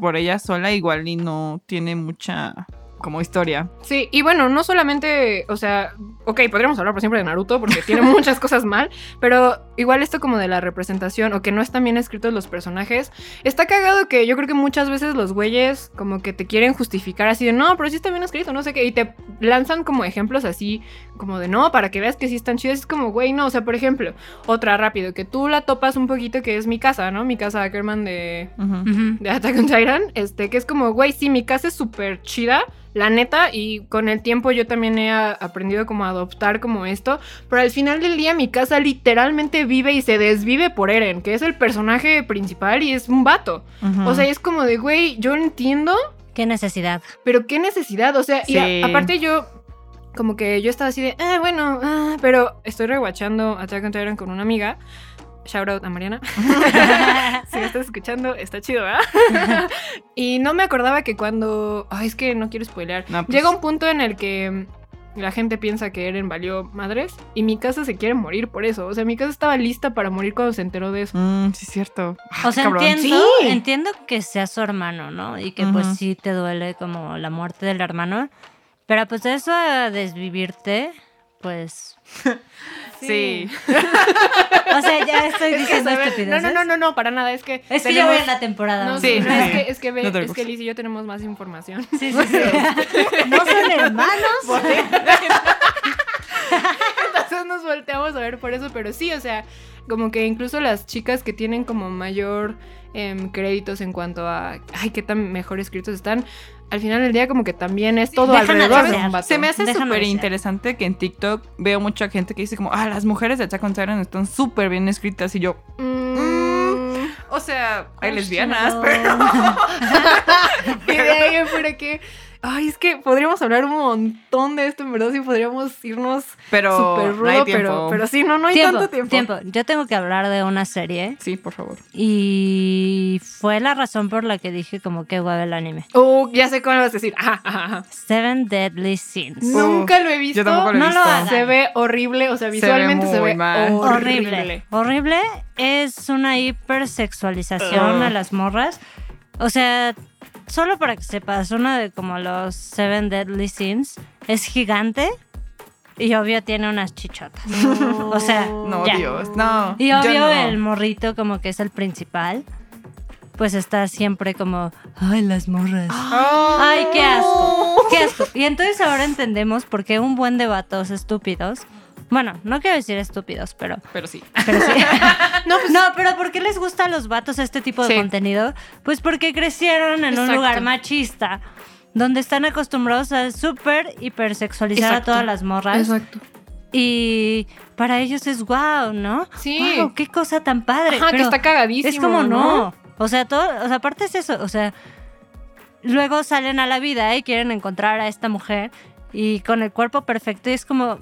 S1: por ella sola igual y no tiene mucha como historia.
S4: Sí, y bueno, no solamente, o sea, ok, podríamos hablar por siempre de Naruto porque tiene muchas cosas mal, pero igual esto como de la representación o que no están bien escritos los personajes, está cagado que yo creo que muchas veces los güeyes como que te quieren justificar así de, no, pero sí está bien escrito, no sé qué, y te lanzan como ejemplos así, como de, no, para que veas que sí están chidos, es como, güey, no, o sea, por ejemplo, otra rápido, que tú la topas un poquito que es mi casa, ¿no? Mi casa Ackerman de, de Attack on Titan, este, que es como, güey, sí, mi casa es súper chida, la neta, y con el tiempo yo también he aprendido como a adoptar como esto, pero al final del día mi casa literalmente vive y se desvive por Eren, que es el personaje principal y es un vato. O sea, es como de, güey, yo entiendo,
S3: Qué necesidad.
S4: pero qué necesidad, o sea, y a-
S1: Sí.
S4: aparte yo... Como que yo estaba así de, ah, bueno, ah", pero estoy rewatchando Attack on Titan con una amiga. Shout out a Mariana. si me estás escuchando, está chido, ¿verdad? y no me acordaba que cuando. Ay, es que no quiero spoilear.
S1: No, pues-
S4: Llega un punto en el que la gente piensa que Eren valió madres y mi casa se quiere morir por eso. O sea, mi casa estaba lista para morir cuando se enteró de eso.
S1: Mm, sí, es cierto.
S3: O sea,
S1: Cabrón.
S3: entiendo,
S4: Sí.
S3: entiendo que sea su hermano, ¿no? Y que pues sí te duele como la muerte del hermano. Pero pues eso a desvivirte, pues...
S1: Sí.
S3: O sea, ya estoy
S4: Es que,
S3: diciendo
S4: no,
S3: estupideces.
S4: no, no, no, no, para nada. Es que.
S3: Es que yo voy en la temporada.
S4: No.
S1: Sí,
S4: no, es que, es que, ve-
S1: No
S4: es que. Liz y yo tenemos más información.
S3: Sí, sí, sí. no son hermanos.
S4: Entonces nos volteamos a ver por eso, pero sí, o sea, como que incluso las chicas que tienen como mayor em, créditos en cuanto a, ay, qué tan mejor escritos están, al final del día como que también es todo alrededor de un vato.
S1: Se me hace súper interesante que en TikTok veo mucha gente que dice como, ah, las mujeres de Attack on Titan están súper bien escritas y yo,
S4: Mm,
S1: o sea, hay lesbianas,
S3: Claro.
S1: pero.
S4: Y de ahí fuera que. Ay, es que podríamos hablar un montón de esto, en verdad, sí podríamos irnos
S1: Pero
S4: súper
S1: no hay
S4: rudo,
S1: tiempo.
S4: pero, pero sí, no, no hay
S3: tiempo,
S4: tanto tiempo.
S3: tiempo. Yo tengo que hablar de una serie
S1: Sí, por favor.
S3: y fue la razón por la que dije como que guay el anime.
S4: Uh, ya sé cómo lo vas a decir. Ajá, ajá, ajá.
S3: Seven Deadly Sins.
S4: Nunca lo he visto.
S1: Yo tampoco lo he
S3: No lo
S1: visto.
S3: hagan.
S4: Se ve horrible, o sea, visualmente se ve,
S1: muy mal.
S4: horrible.
S3: Horrible. Horrible es una hipersexualización a las morras. O sea, solo para que sepas, uno de como los Seven Deadly Sins es gigante y obvio tiene unas chichotas. O sea,
S1: No,
S3: ya.
S1: Dios, no.
S3: Y
S1: Yo
S3: obvio
S1: no.
S3: el morrito como que es el principal. Pues está siempre como, ay, las morras. Ay, qué asco, qué asco. Y entonces ahora entendemos por qué un buen de vatos estúpidos, bueno, no quiero decir estúpidos, pero,
S1: Pero sí.
S3: pero sí.
S4: No, pues
S3: No, pero ¿por qué les gusta a los vatos este tipo de
S1: Sí.
S3: contenido? Pues porque crecieron en un lugar machista, donde están acostumbrados a súper hipersexualizar a todas las morras.
S4: Exacto.
S3: Y para ellos es wow, ¿no?
S4: Sí.
S3: Wow, qué cosa tan padre.
S4: Ajá, que
S3: Pero
S4: está cagadísimo.
S3: es como no. O sea, todo, o sea, aparte es eso, o sea, luego salen a la vida y quieren encontrar a esta mujer y con el cuerpo perfecto y es como,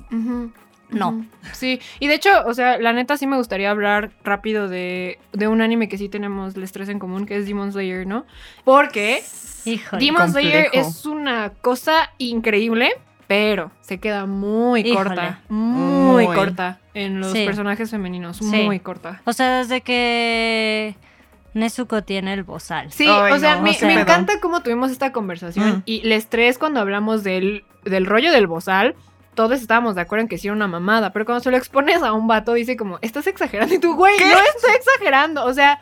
S3: No.
S4: Sí, y de hecho, o sea, la neta sí me gustaría hablar rápido de, de un anime que sí tenemos los tres en común, que es Demon Slayer, ¿no? Porque
S3: híjole.
S4: Demon Slayer es una cosa increíble, pero se queda muy
S3: Híjole.
S4: corta. Muy,
S1: Muy.
S4: corta en los
S3: Sí.
S4: personajes femeninos.
S3: Sí.
S4: Muy corta.
S3: O sea, desde que Nezuko tiene el bozal.
S4: Sí,
S1: Ay,
S4: o sea,
S1: no,
S4: me,
S3: o sea-
S4: me encanta cómo tuvimos esta conversación
S1: Mm.
S4: y el estrés cuando hablamos del, del rollo del bozal. Todos estábamos de acuerdo en que sí era una mamada, pero cuando se lo expones a un vato dice como, estás exagerando y tú, güey, no estoy exagerando. O sea,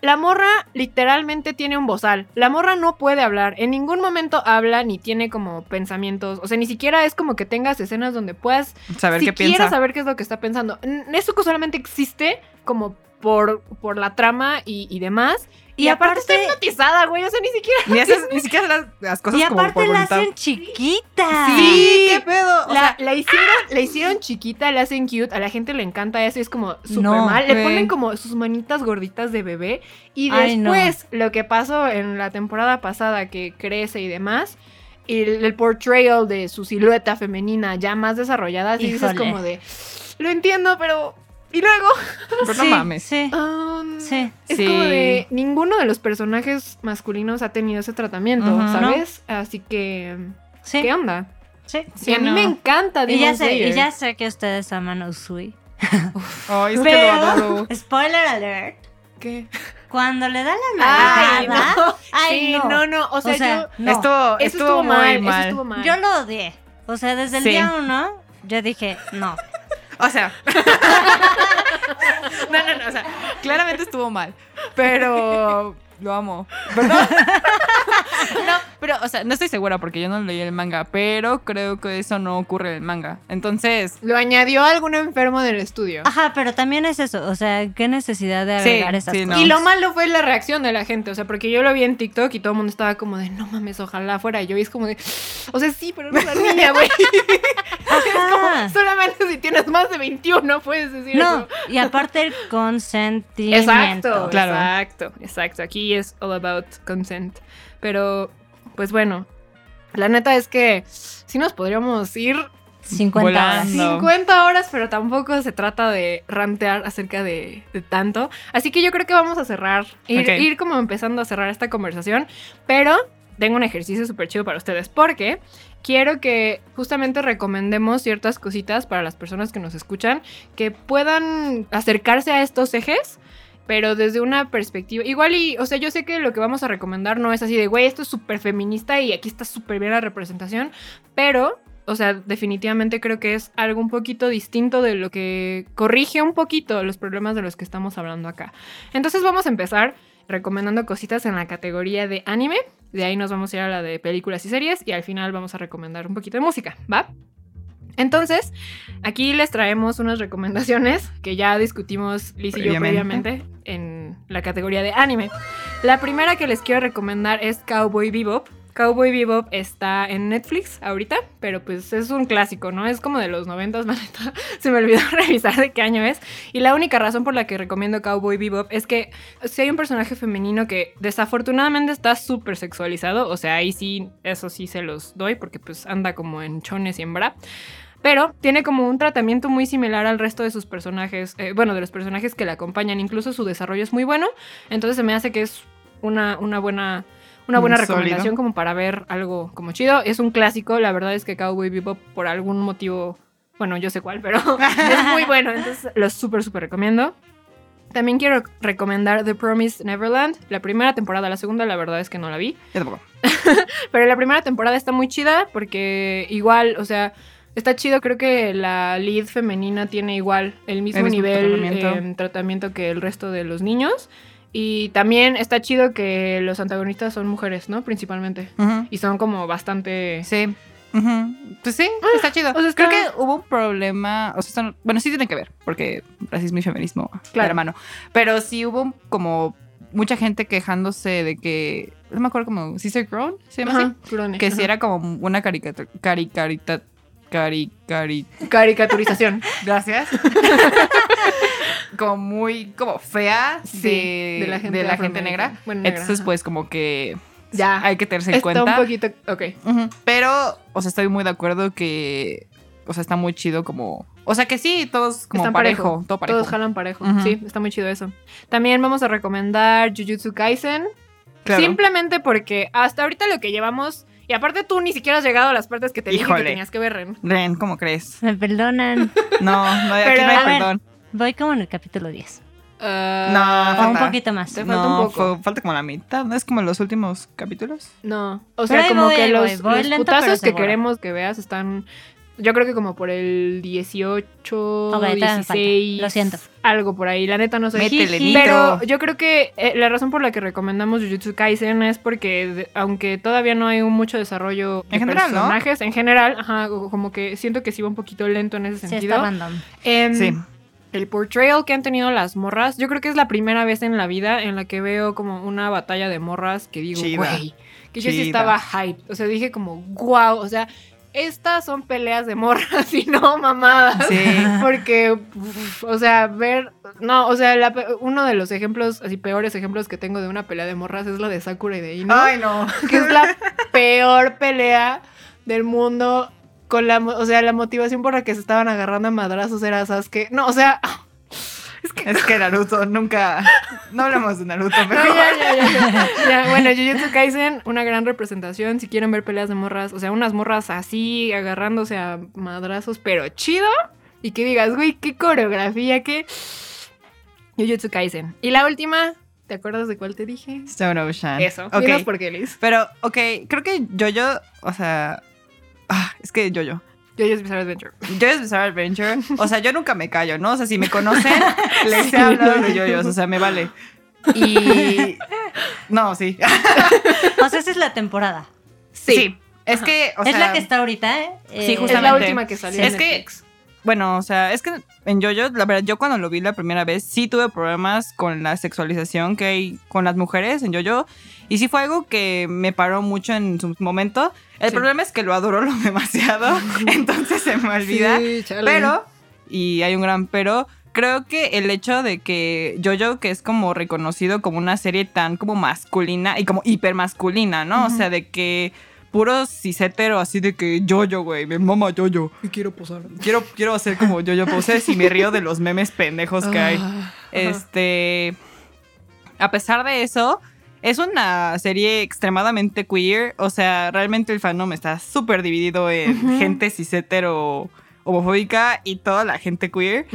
S4: la morra literalmente tiene un bozal. La morra no puede hablar. En ningún momento habla ni tiene como pensamientos. O sea, ni siquiera es como que tengas escenas donde puedas
S1: Saber
S4: si
S1: qué piensa.
S4: saber qué es lo que está pensando. Nezuko solamente existe como por, por la trama y, y demás. Y,
S3: Y
S4: aparte, está
S3: aparte-
S4: hipnotizada, güey. O sea, ni siquiera.
S1: Ni, haces- ni siquiera las, las cosas
S3: Y
S1: como
S3: aparte
S1: por
S3: la
S1: voluntad.
S3: hacen chiquita.
S1: Sí, qué pedo. O
S4: La,
S1: sea,
S4: la hicieron, la hicieron chiquita, la hacen cute, a la gente le encanta eso, es como súper
S3: No,
S4: mal. Le ponen como sus manitas gorditas de bebé. Y
S3: Ay, no.
S4: después, lo que pasó en la temporada pasada, que crece y demás, y el, el portrayal de su silueta femenina ya más desarrollada, así dices como de, lo entiendo, pero... Y luego...
S1: pero no
S3: Sí,
S1: mames.
S3: Sí,
S4: um,
S3: sí.
S4: Es
S1: Sí.
S4: como de ninguno de los personajes masculinos ha tenido ese tratamiento. ¿sabes? Así que,
S3: Sí,
S4: ¿qué onda?
S3: sí.
S4: y a mí
S1: no.
S4: me encanta
S3: Y ya, sé, y ya sé que ustedes aman a Usui.
S1: Ay, es que lo adoro.
S3: spoiler alert,
S4: ¿Qué?
S3: cuando le da la
S4: Ay,
S3: nalgada,
S4: no.
S3: ay,
S4: sí,
S3: no.
S4: no, no. O sea, yo.
S3: no.
S1: Esto,
S4: estuvo,
S1: muy
S4: mal,
S1: mal.
S4: Eso estuvo mal.
S3: Yo lo odié. O sea, desde el
S1: Sí.
S3: día uno, yo dije, no.
S1: O sea. no, no, no. O sea, claramente estuvo mal. Pero lo amo. ¿Verdad? no, pero, o sea, no estoy segura porque yo no leí el manga. Pero creo que eso no ocurre en el manga. Entonces.
S4: Lo añadió algún enfermo del estudio.
S3: Ajá, pero también es eso. O sea, qué necesidad de
S1: Sí,
S3: agregar esas
S1: sí, no.
S3: cosas.
S4: Y lo malo fue la reacción de la gente, o sea, porque yo lo vi en TikTok y todo el mundo estaba como de, no mames, ojalá fuera yo. Y es como de, o sea, sí, pero no es la niña, güey.
S3: Ajá.
S4: Solamente si tienes más de 21 puedes decir
S3: No,
S4: eso.
S3: y aparte el consentimiento.
S4: Exacto,
S1: Claro.
S4: exacto, exacto. Aquí es all about consent. Pero, pues bueno, la neta es que sí nos podríamos ir
S3: 50 horas.
S1: Volando. No.
S4: 50 horas, pero tampoco se trata de rantear acerca de, de tanto. Así que yo creo que vamos a cerrar, ir, ir como empezando a cerrar esta conversación, pero tengo un ejercicio súper chido para ustedes porque quiero que justamente recomendemos ciertas cositas para las personas que nos escuchan que puedan acercarse a estos ejes. Pero desde una perspectiva. Igual y. O sea, yo sé que lo que vamos a recomendar no es así de, güey, esto es súper feminista y aquí está súper bien la representación. Pero o sea, definitivamente creo que es algo un poquito distinto de lo que corrige un poquito los problemas de los que estamos hablando acá. Entonces vamos a empezar recomendando cositas en la categoría de anime. De ahí nos vamos a ir a la de películas y series y al final vamos a recomendar un poquito de música, ¿va? Entonces, aquí les traemos unas recomendaciones que ya discutimos Liz y yo
S1: Previamente.
S4: en la categoría de anime. La primera que les quiero recomendar es Cowboy Bebop. Cowboy Bebop está en Netflix ahorita, pero pues es un clásico, ¿no? Es como de los noventas, la neta. Se me olvidó revisar de qué año es. Y la única razón por la que recomiendo Cowboy Bebop es que si hay un personaje femenino que desafortunadamente está súper sexualizado, o sea, ahí sí, eso sí se los doy, porque pues anda como en chones y en bra. Pero tiene como un tratamiento muy similar al resto de sus personajes, eh, bueno, de los personajes que le acompañan. Incluso su desarrollo es muy bueno. Entonces se me hace que es una, una buena, una buena
S1: Mm, sólido.
S4: recomendación como para ver algo como chido. Es un clásico. La verdad es que Cowboy Bebop por algún motivo, bueno, yo sé cuál, pero es muy bueno. Entonces lo súper, súper recomiendo. También quiero recomendar The Promised Neverland. La primera temporada, la segunda la verdad es que no la vi.
S1: Yo tampoco.
S4: Pero la primera temporada está muy chida porque igual, o sea, está chido. Creo que la lead femenina tiene igual el mismo,
S1: El mismo
S4: nivel
S1: tratamiento.
S4: tratamiento. tratamiento que el resto de los niños. Y también está chido que los antagonistas son mujeres, ¿no? Principalmente. Y son como bastante...
S1: Sí. Pues sí, está chido.
S4: o sea,
S1: Creo que hubo un problema, o sea, esto no- bueno, sí tiene que ver, porque racismo y feminismo,
S4: Claro.
S1: hermano. Pero sí hubo como mucha gente quejándose de que, no me acuerdo como, Sister Grown, ¿se llama
S4: Ajá,
S1: así?
S4: clone,
S1: Que sí
S4: ajá.
S1: era como una caricatura, caricarita, caricari,
S4: Caricaturización.
S1: gracias. como muy, como fea
S4: Sí,
S1: de,
S4: de la gente
S1: de la gente
S4: afroamericana.
S1: negra.
S4: Bueno, negra,
S1: Entonces, pues como que
S4: Ya.
S1: hay que tenerse en
S4: Está
S1: cuenta.
S4: un poquito... Ok.
S1: Pero, o sea, estoy muy de acuerdo que, o sea, está muy chido como, o sea, que sí, todos como
S4: Están
S1: parejo,
S4: parejo.
S1: todo parejo.
S4: Todos jalan parejo. Sí, está muy chido eso. También vamos a recomendar Jujutsu Kaisen.
S1: Claro.
S4: Simplemente porque hasta ahorita lo que llevamos. Y aparte tú ni siquiera has llegado a las partes que te dije
S1: Híjole.
S4: que tenías que ver, Ren.
S1: Ren, ¿cómo crees?
S3: Me perdonan.
S1: No, no hay, aquí
S4: Pero,
S1: no hay
S3: a ver.
S1: perdón.
S3: Voy como en el capítulo 10.
S4: Ah,
S1: No,
S3: O un poquito más.
S4: Te falta
S1: no,
S4: un poco.
S1: fue- falta como la mitad, ¿no? Es como los últimos capítulos.
S4: No. O sea, como
S3: voy,
S4: que los,
S3: voy. Voy
S4: los
S3: lento, pero
S4: putazos que queremos que veas están. Yo creo que como por el 18,
S3: Ok, todavía me falta.
S4: 16.
S3: Lo siento.
S4: Algo por ahí. La neta no sé.
S1: Métele. Nito.
S4: Pero yo creo que eh, la razón por la que recomendamos Jujutsu Kaisen es porque de- aunque todavía no hay un mucho desarrollo de
S1: En general, ¿no?
S4: personajes, en general, ajá, como que siento que sí va un poquito lento en ese
S3: Sí,
S4: sentido.
S3: está random.
S4: Em,
S1: Sí.
S4: El portrayal que han tenido las morras, yo creo que es la primera vez en la vida en la que veo como una batalla de morras que digo, güey, que yo sí estaba hype. O sea, dije como, wow, o sea, estas son peleas de morras y no mamadas.
S1: Sí.
S4: Porque, uf, o sea, ver. No, o sea, la uno de los ejemplos, así peores ejemplos que tengo de una pelea de morras es la de Sakura y de Ino.
S1: Ay, no.
S4: Que es la peor pelea del mundo. Con la, o sea, la motivación por la que se estaban agarrando a madrazos era Sasuke. No, o sea.
S1: Es que Naruto nunca. No hablamos de Naruto,
S4: No,
S1: pero.
S4: ya, ya, ya, Bueno, Jujutsu Kaisen, una gran representación. Si quieren ver peleas de morras, o sea, unas morras así, agarrándose a madrazos, pero chido. Y que digas, güey, qué coreografía, qué. Jujutsu Kaisen. Y la última, ¿te acuerdas de cuál te dije?
S1: Stone Ocean.
S4: Eso.
S1: Ok.
S4: Por qué, Liz.
S1: Pero, ok, creo que Jojo, o sea. Ah, es que Jojo.
S4: Jojo's Bizarre Adventure.
S1: Jojo's Bizarre Adventure. O sea, yo nunca me callo, ¿no? O sea, si me conocen, les he hablado de Jojo's. O sea, me vale. Y. No, sí.
S3: O sea, esa es la temporada.
S1: Sí. Es que, o
S3: es la que está ahorita, ¿eh?
S1: Sí,
S3: Eh,
S4: Es
S1: justamente.
S4: la última que salió.
S1: Es
S4: en
S1: que-
S4: Netflix.
S1: Bueno, o sea, es que en Jojo, la verdad, yo cuando lo vi la primera vez, sí tuve problemas con la sexualización que hay con las mujeres en Jojo. Y sí fue algo que me paró mucho en su momento. El
S4: Sí.
S1: problema es que lo adoro lo demasiado, entonces se me olvida.
S4: Sí.
S1: Pero, y hay un gran pero, creo que el hecho de que Jojo, que es como reconocido como una serie tan como masculina y como hipermasculina, ¿no? O sea, de que puro cisétero, así de que Jojo, güey, me mama Jojo.
S4: Y quiero posar.
S1: Quiero, quiero hacer como Jojo poses y me río de los memes pendejos que hay.
S4: Ah,
S1: Este. A pesar de eso, es una serie extremadamente queer. O sea, realmente el fandom está súper dividido en gente cishetero homofóbica y toda la gente queer.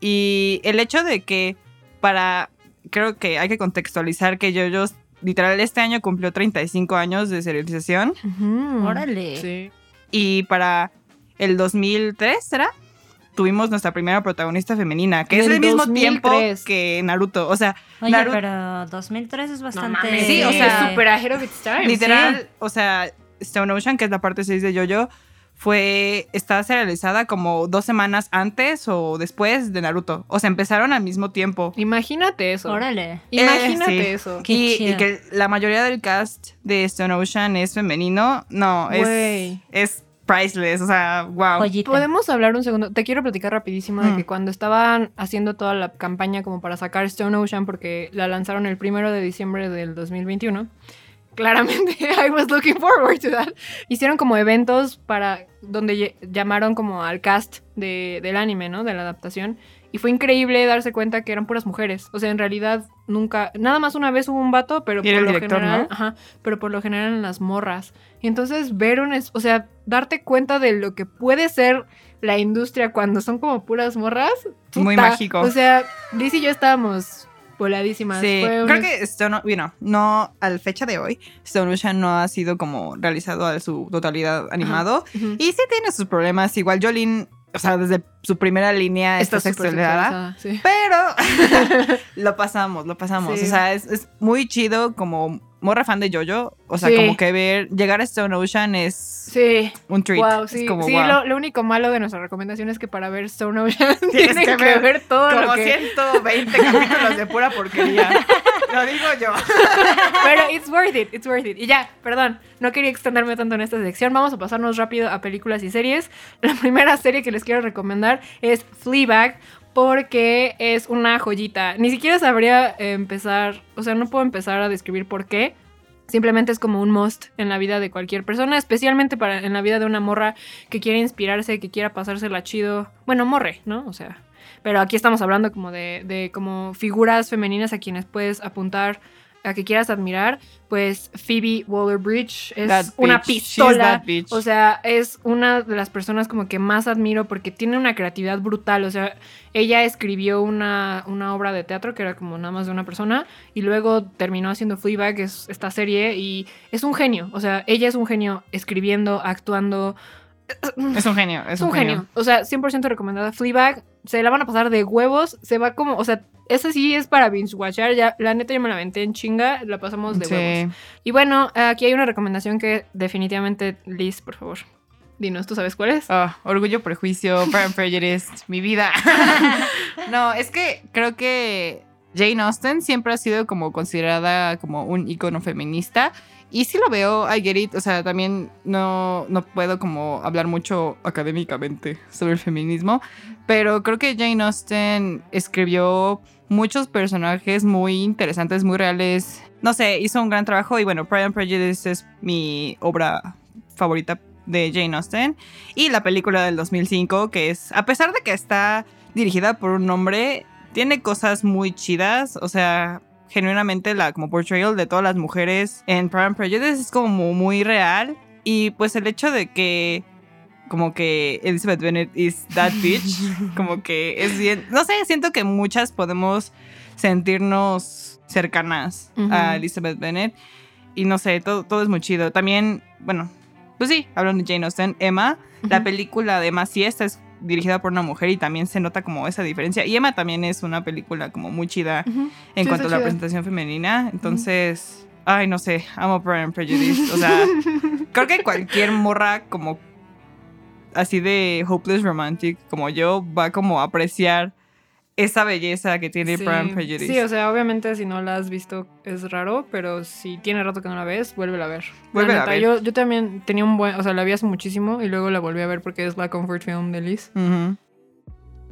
S1: Y el hecho de que para. Creo que hay que contextualizar que Jojo literal este año cumplió 35 años de serialización.
S3: Órale.
S4: Sí.
S1: Y para el 2003, ¿será? Tuvimos nuestra primera protagonista femenina, que es
S4: el
S1: mismo
S4: 2003.
S1: tiempo que Naruto. O sea,
S3: Oye,
S1: Naruto-
S3: pero 2003 es
S4: No
S3: bastante...
S4: mames.
S1: Sí, o sea,
S4: es super ahead of its time.
S1: literal, o sea, Stone Ocean, que es la parte 6 de Jojo, fue, estaba serializada como dos semanas antes o después de Naruto. O sea, empezaron al mismo tiempo.
S4: Imagínate eso.
S3: Órale.
S4: Imagínate
S1: Eh, sí.
S4: eso.
S3: Qué
S1: y,
S3: chido.
S1: y que la mayoría del cast de Stone Ocean es femenino. No, es, es priceless. O sea, wow.
S3: Joyita.
S4: Podemos hablar un segundo. Te quiero platicar rapidísimo de
S1: Mm.
S4: que cuando estaban haciendo toda la campaña como para sacar Stone Ocean, porque la lanzaron el primero de diciembre del 2021, claramente I was looking forward to that. Hicieron como eventos para donde llamaron como al cast de- del anime, ¿no? De la adaptación. Y fue increíble darse cuenta que eran puras mujeres. O sea, en realidad nunca, nada más una vez hubo un vato, pero por lo
S1: director,
S4: general,
S1: ¿no?
S4: ajá, pero por lo general eran las morras. Y entonces ver un, o sea, darte cuenta de lo que puede ser la industria cuando son como puras morras.
S1: Muy mágico.
S4: O sea, Liz y yo estábamos voladísimas.
S1: Sí,
S4: Fue
S1: creo que Stone, bueno, no, al fecha de hoy, Stone Ocean no ha sido como realizado a su totalidad animado. Y sí tiene sus problemas. Igual Jolene, o sea, desde su primera línea está, sexualizada,
S4: sí.
S1: Pero lo pasamos, lo pasamos.
S4: Sí.
S1: O sea, es, es muy chido como morra fan de Jojo. O sea,
S4: Sí.
S1: como que ver, llegar a Stone Ocean es
S4: Sí.
S1: un treat.
S4: Wow, sí,
S1: como,
S4: sí
S1: wow.
S4: lo, lo único malo de nuestra recomendación es que para ver Stone Ocean
S1: Tienes
S4: tienes
S1: que
S4: que,
S1: ver
S4: ver, todo
S1: como
S4: lo que...
S1: 120 capítulos de pura porquería. lo digo yo.
S4: Pero it's worth it, it's worth it. Y ya, perdón, no quería extenderme tanto en esta sección. Vamos a pasarnos rápido a películas y series. La primera serie que les quiero recomendar es Fleabag. Porque es una joyita. Ni siquiera sabría eh, empezar, o sea, no puedo empezar a describir por qué. Simplemente es como un must en la vida de cualquier persona, especialmente para en la vida de una morra que quiere inspirarse, que quiera pasársela chido. Bueno, morre, ¿no? O sea, pero aquí estamos hablando como de, de como figuras femeninas a quienes puedes apuntar, a que quieras admirar. Pues Phoebe Waller-Bridge es
S1: That
S4: una
S1: bitch.
S4: Pistola. O sea, es una de las personas como que más admiro porque tiene una creatividad brutal. O sea, ella escribió una, una obra de teatro que era como nada más de una persona y luego terminó haciendo Fleabag, que es esta serie, y es un genio. O sea, ella es un genio escribiendo, actuando.
S1: Es un genio. Es,
S4: un genio. O sea, 100% recomendada. Fleabag, se la van a pasar de huevos. Se va como, o sea, esa sí es para binge watchar. Ya, la neta, yo me la aventé en chinga. La pasamos de huevos. Y bueno, aquí hay una recomendación que definitivamente, Liz, por favor, dinos, ¿tú sabes cuál es?
S1: Ah, orgullo, prejuicio, Prejudice, mi vida. no, es que creo que Jane Austen siempre ha sido como considerada como un icono feminista. Y sí lo veo, I get it. O sea, también no, no puedo como hablar mucho académicamente sobre el feminismo. Pero creo que Jane Austen escribió muchos personajes muy interesantes, muy reales. No sé, hizo un gran trabajo. Y bueno, Pride and Prejudice es mi obra favorita de Jane Austen. Y la película del 2005, que es, a pesar de que está dirigida por un hombre, tiene cosas muy chidas. O sea, genuinamente la como portrayal de todas las mujeres en Pride and Prejudice es como muy real. Y pues el hecho de que como que Elizabeth Bennet is that bitch, como que es bien, no sé, siento que muchas podemos sentirnos cercanas a Elizabeth Bennet y no sé, todo, todo es muy chido. También, bueno, pues sí, hablando de Jane Austen, Emma, la
S4: Ujú.
S1: película de Emma sí esta es dirigida por una mujer y también se nota como esa diferencia. Y Emma también es una película como muy chida en
S4: Sí,
S1: cuanto a la
S4: chida.
S1: presentación femenina. Entonces, ay, no sé, amo Pride and Prejudice. O sea, creo que cualquier morra como así de hopeless romantic como yo va como a apreciar esa belleza que tiene
S4: Sí.
S1: Pride and Prejudice.
S4: Sí, o sea, obviamente si no la has visto es raro, pero si tiene rato que no la ves, vuélvela a ver. La
S1: Vuélvela a ver.
S4: Yo, yo también tenía un buen, o sea, la vi hace muchísimo y luego la volví a ver porque es la comfort film de Liz.
S1: Ujú.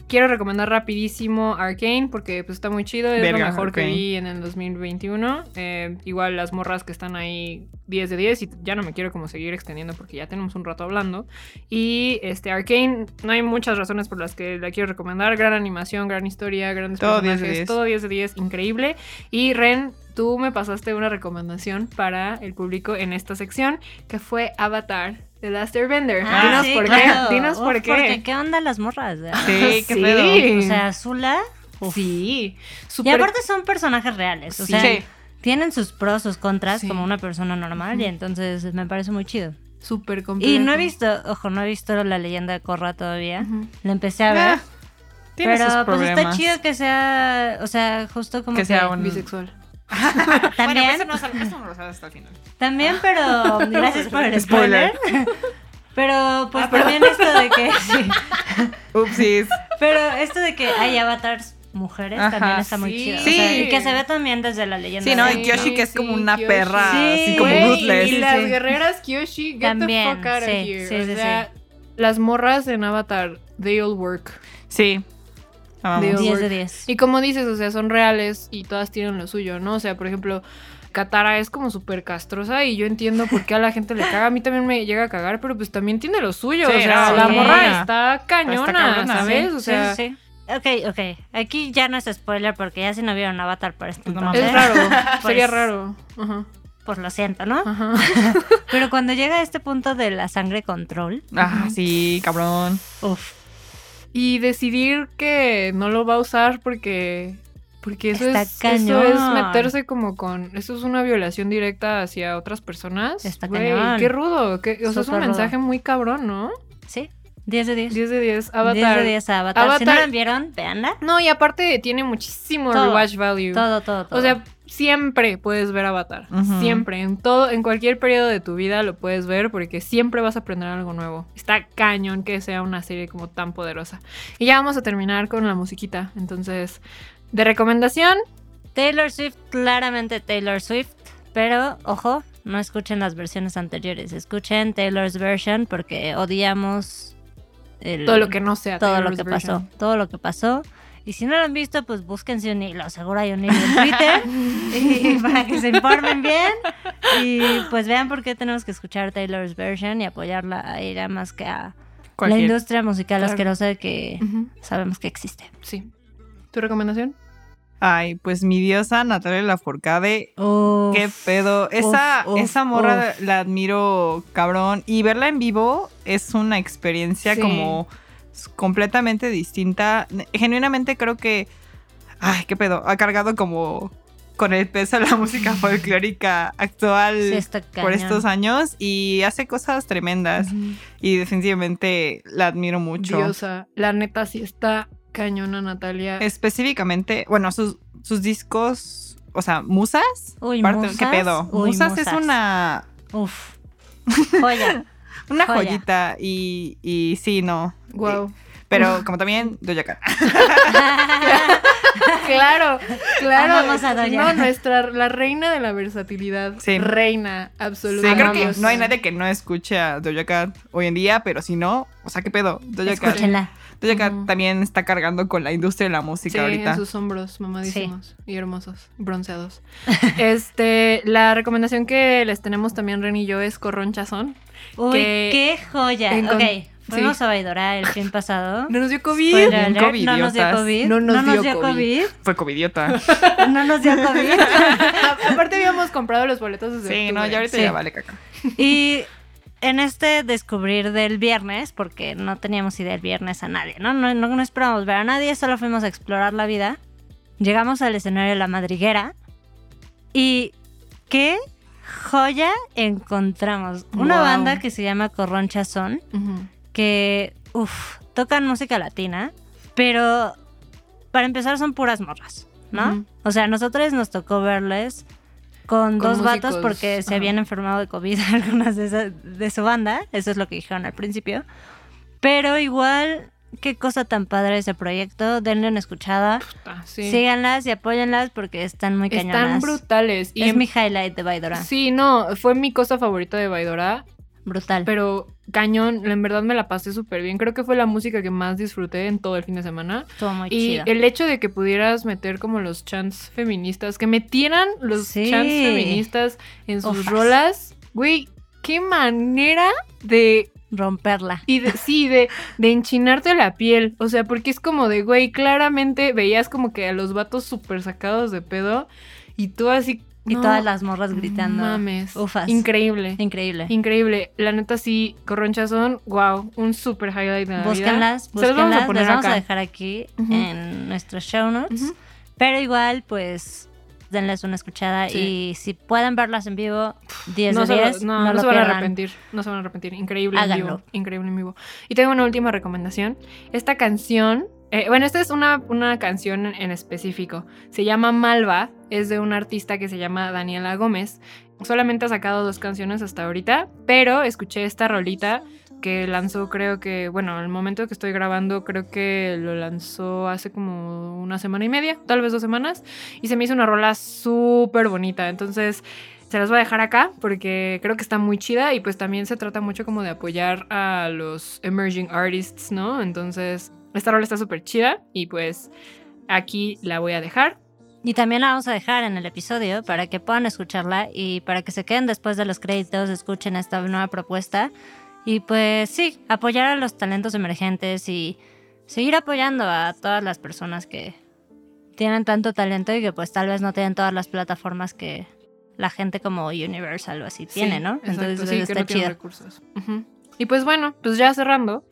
S4: Quiero recomendar rapidísimo Arcane porque pues está muy chido, es
S1: Verga,
S4: lo mejor que vi en el 2021. Eh, igual las morras que están ahí 10 de 10 y ya no me quiero como seguir extendiendo porque ya tenemos un rato hablando. Y este Arcane, no hay muchas razones por las que la quiero recomendar. Gran animación, gran historia, grandes
S1: Todo 10 de
S4: personajes,
S1: 10.
S4: todo 10 de 10, increíble. Y Ren, tú me pasaste una recomendación para el público en esta sección que fue Avatar. The Last Airbender.
S3: Ah,
S4: Dinos
S3: sí,
S4: por
S3: claro.
S4: qué. Dinos
S3: Uf,
S4: por qué.
S3: Porque, ¿qué onda las morras?
S1: Sí, qué
S4: Sí.
S1: pedo.
S3: O sea, Zula. uf.
S4: Sí.
S3: Y aparte son personajes reales. O
S4: Sí.
S3: sea,
S1: Sí.
S3: tienen sus pros, sus contras,
S4: Sí.
S3: como una persona normal. Y entonces me parece muy chido.
S4: Súper complejo.
S3: Y no he visto, ojo, no he visto la leyenda de Korra todavía.
S4: Ujú.
S3: La empecé a ver.
S1: Ah, tiene
S3: pero
S1: sus
S3: pues está chido que sea, o sea, justo como
S1: Que
S3: que,
S1: sea un-
S4: Bisexual.
S3: También,
S1: Bueno, pues eso no, eso no lo sabes hasta el final.
S3: también, pero gracias por el spoiler. Pero pues
S4: Ah, pero-
S3: también esto de que sí.
S1: Upsis.
S3: Pero esto de que hay avatars mujeres
S1: Ajá,
S3: también está muy
S4: sí.
S3: chido. O
S1: Sí.
S3: sea, y que se ve también desde la leyenda.
S1: Sí, ¿no? Y Kyoshi que es como una
S4: Kyoshi.
S1: perra,
S3: Sí.
S1: así como ruthless.
S4: Y las
S3: sí.
S4: guerreras Kyoshi, get
S3: También,
S4: the fuck out of
S3: sí,
S4: here.
S3: sí,
S4: o
S3: sí,
S4: sea, las morras en Avatar, they all work.
S1: Sí. Amamos.
S4: Dios.
S3: 10 de 10.
S4: Y como dices, o sea, son reales y todas tienen lo suyo, ¿no? O sea, por ejemplo, Katara es como súper castrosa y yo entiendo por qué a la gente le caga. A mí también me llega a cagar, pero pues también tiene lo suyo.
S1: Sí,
S4: o sea, la morra está cañona,
S1: cabrona,
S4: ¿sabes?
S3: Sí,
S4: o sea,
S3: sí, sí. Ok, ok. Aquí ya no es spoiler porque ya si no vieron Avatar por este
S1: no
S4: es raro,
S3: Pues-
S4: sería raro. Ajá,
S3: Pues lo siento, ¿no?
S4: ajá.
S3: Pero cuando llega a este punto de la sangre control,
S1: Ah, sí, cabrón.
S3: uff,
S4: Y decidir que no lo va a usar porque... Porque eso
S3: Está
S4: es, eso
S3: cañón.
S4: es meterse como con... Eso es una violación directa hacia otras personas.
S3: Está
S4: Güey,
S3: cañón.
S4: Qué rudo. qué- o sea, es un
S3: rudo.
S4: mensaje muy cabrón, ¿no?
S3: sí, 10 de 10.
S4: 10 de 10.
S3: 10
S4: Avatar.
S3: de 10 a Avatar. Si no
S4: Avatar-
S3: la vieron, véanla.
S4: No, y aparte tiene muchísimo
S3: Todo.
S4: rewatch value.
S3: Todo, todo, todo.
S4: O sea, siempre puedes ver Avatar. Siempre. En todo, en cualquier periodo de tu vida lo puedes ver porque siempre vas a aprender algo nuevo. Está cañón que sea una serie como tan poderosa. Y ya vamos a terminar con la musiquita. Entonces, de recomendación,
S3: Taylor Swift, claramente Taylor Swift. Pero, ojo, no escuchen las versiones anteriores. Escuchen Taylor's version porque odiamos el-
S4: todo lo que no sea.
S3: todo lo que
S4: version.
S3: pasó. Todo lo que pasó. Y si no lo han visto, pues búsquense un hilo. Seguro hay un hilo en Twitter. y para que se informen bien. Y pues vean por qué tenemos que escuchar Taylor's version y apoyarla a ella más que a la industria musical
S4: Claro.
S3: asquerosa que
S4: Ujú,
S3: sabemos que existe.
S4: Sí. ¿Tu recomendación?
S1: Ay, pues mi diosa Natalia Lafourcade.
S3: Uf.
S1: Qué pedo. Esa,
S3: uf,
S1: esa morra
S3: uf.
S1: la admiro cabrón. Y verla en vivo es una experiencia
S4: Sí.
S1: como completamente distinta. Genuinamente creo que. Ay, qué pedo. Ha cargado como con el peso de la música folclórica actual
S3: Sí,
S1: por estos años. Y hace cosas tremendas. Y definitivamente la admiro mucho.
S4: Diosa. La neta sí está cañona, Natalia.
S1: Específicamente, bueno, sus, sus discos, o sea, musas.
S3: Uy,
S1: Parte-
S3: musas.
S1: ¿Qué pedo?
S3: Uy,
S1: musas, es una,
S3: Uf. Joya.
S1: una
S3: Joya.
S1: joyita y, y sí, no.
S4: Wow.
S1: Pero como también Doja Cat.
S4: Claro, claro.
S3: Amamos a Doja.
S4: No, nuestra, la reina de la versatilidad.
S1: Sí.
S4: Reina,
S1: Sí,
S4: absolutamente.
S1: creo que no hay nadie que no escuche a Doja Cat hoy en día, pero si no, o sea, ¿qué pedo? Doja Cat,
S3: Escúchenla.
S1: Doja Cat también está cargando con la industria de la
S4: Sí,
S1: música ahorita.
S4: en sus hombros, mamadísimos y hermosos, bronceados. este, la recomendación que les tenemos también Ren y yo es Corronchazón.
S3: Uy,
S4: que
S3: qué joya. ok, fuimos
S4: sí.
S3: a Baidora el fin pasado.
S4: No nos dio COVID.
S3: Alert, no nos dio. COVID.
S4: No nos dio
S3: dio
S4: COVID.
S3: COVID.
S1: Fue covidiota.
S3: No nos dio COVID.
S4: Aparte habíamos comprado los boletos desde
S1: sí, no, ya ahorita
S3: Sí.
S1: ya vale caca.
S3: Y en este descubrir del viernes, porque no teníamos idea el viernes a nadie, ¿no? No, no, no esperábamos ver a nadie, solo fuimos a explorar la vida. Llegamos al escenario de la madriguera y qué joya encontramos. Una
S4: Wow.
S3: banda que se llama Corroncha Son. Que, uff, tocan música latina, pero para empezar son puras morras, ¿no? O sea, a nosotros nos tocó verles con,
S4: Con
S3: dos vatos porque se habían enfermado de COVID algunas de, esa- de su banda, eso es lo que dijeron al principio. Pero igual, qué cosa tan padre ese proyecto, denle una escuchada,
S4: Puta, sí.
S3: síganlas y apóyenlas porque están muy
S4: Están
S3: cañonas.
S4: brutales. Y
S3: es
S4: en-
S3: mi highlight de Baidora,
S4: Sí, no, fue mi cosa favorita de Baidora.
S3: Brutal.
S4: Pero cañón, en verdad me la pasé súper bien. Creo que fue la música que más disfruté en todo el fin de semana.
S3: Estuvo muy
S4: Y
S3: chido.
S4: el hecho de que pudieras meter como los chants feministas, que metieran los
S3: Sí.
S4: chants feministas en sus
S3: Ufas.
S4: rolas, güey, qué manera de
S3: Romperla.
S4: y de, sí, de, de enchinarte la piel. O sea, porque es como de, güey, claramente veías como que a los vatos súper sacados de pedo y tú así.
S3: Y
S4: no,
S3: todas las morras gritando.
S4: Mames.
S3: Ufas.
S4: Increíble.
S3: Increíble.
S4: Increíble. La neta sí, Corronchazón, wow, un super highlight de la vida.
S3: Búsquenlas,
S4: Se los vamos a
S3: búsquenlas.
S4: poner
S3: Les vamos a dejar aquí
S4: Ujú.
S3: en nuestros show notes. Pero igual, pues, denles una escuchada.
S4: Sí.
S3: Y si pueden verlas en vivo, 10
S4: no
S3: de
S4: se,
S3: 10,
S4: lo-
S3: no,
S4: no, no se van a arrepentir. No se van a arrepentir. Increíble en vivo. Increíble en vivo. Y tengo una última recomendación. Esta canción. Eh, bueno, esta es una, una canción en, específico. Se llama Malva. Es de una artista que se llama Daniela Gómez. Solamente ha sacado dos canciones hasta ahorita. Pero escuché esta rolita que lanzó creo que, bueno, al momento que estoy grabando creo que lo lanzó hace como una semana y media, tal vez dos semanas, y se me hizo una rola súper bonita, entonces se las voy a dejar acá porque creo que está muy chida y pues también se trata mucho como de apoyar a los emerging artists, ¿no? Entonces, esta rola está súper chida y pues aquí la voy a dejar.
S3: Y también la vamos a dejar en el episodio para que puedan escucharla y para que se queden después de los créditos, escuchen esta nueva propuesta. Y pues sí, apoyar a los talentos emergentes y seguir apoyando a todas las personas que tienen tanto talento y que pues tal vez no tienen todas las plataformas que la gente como Universal o así tiene, ¿no?
S4: exacto,
S3: Entonces
S4: sí, que
S3: está
S4: no tienen
S3: chido.
S4: recursos. Y pues bueno, pues ya cerrando,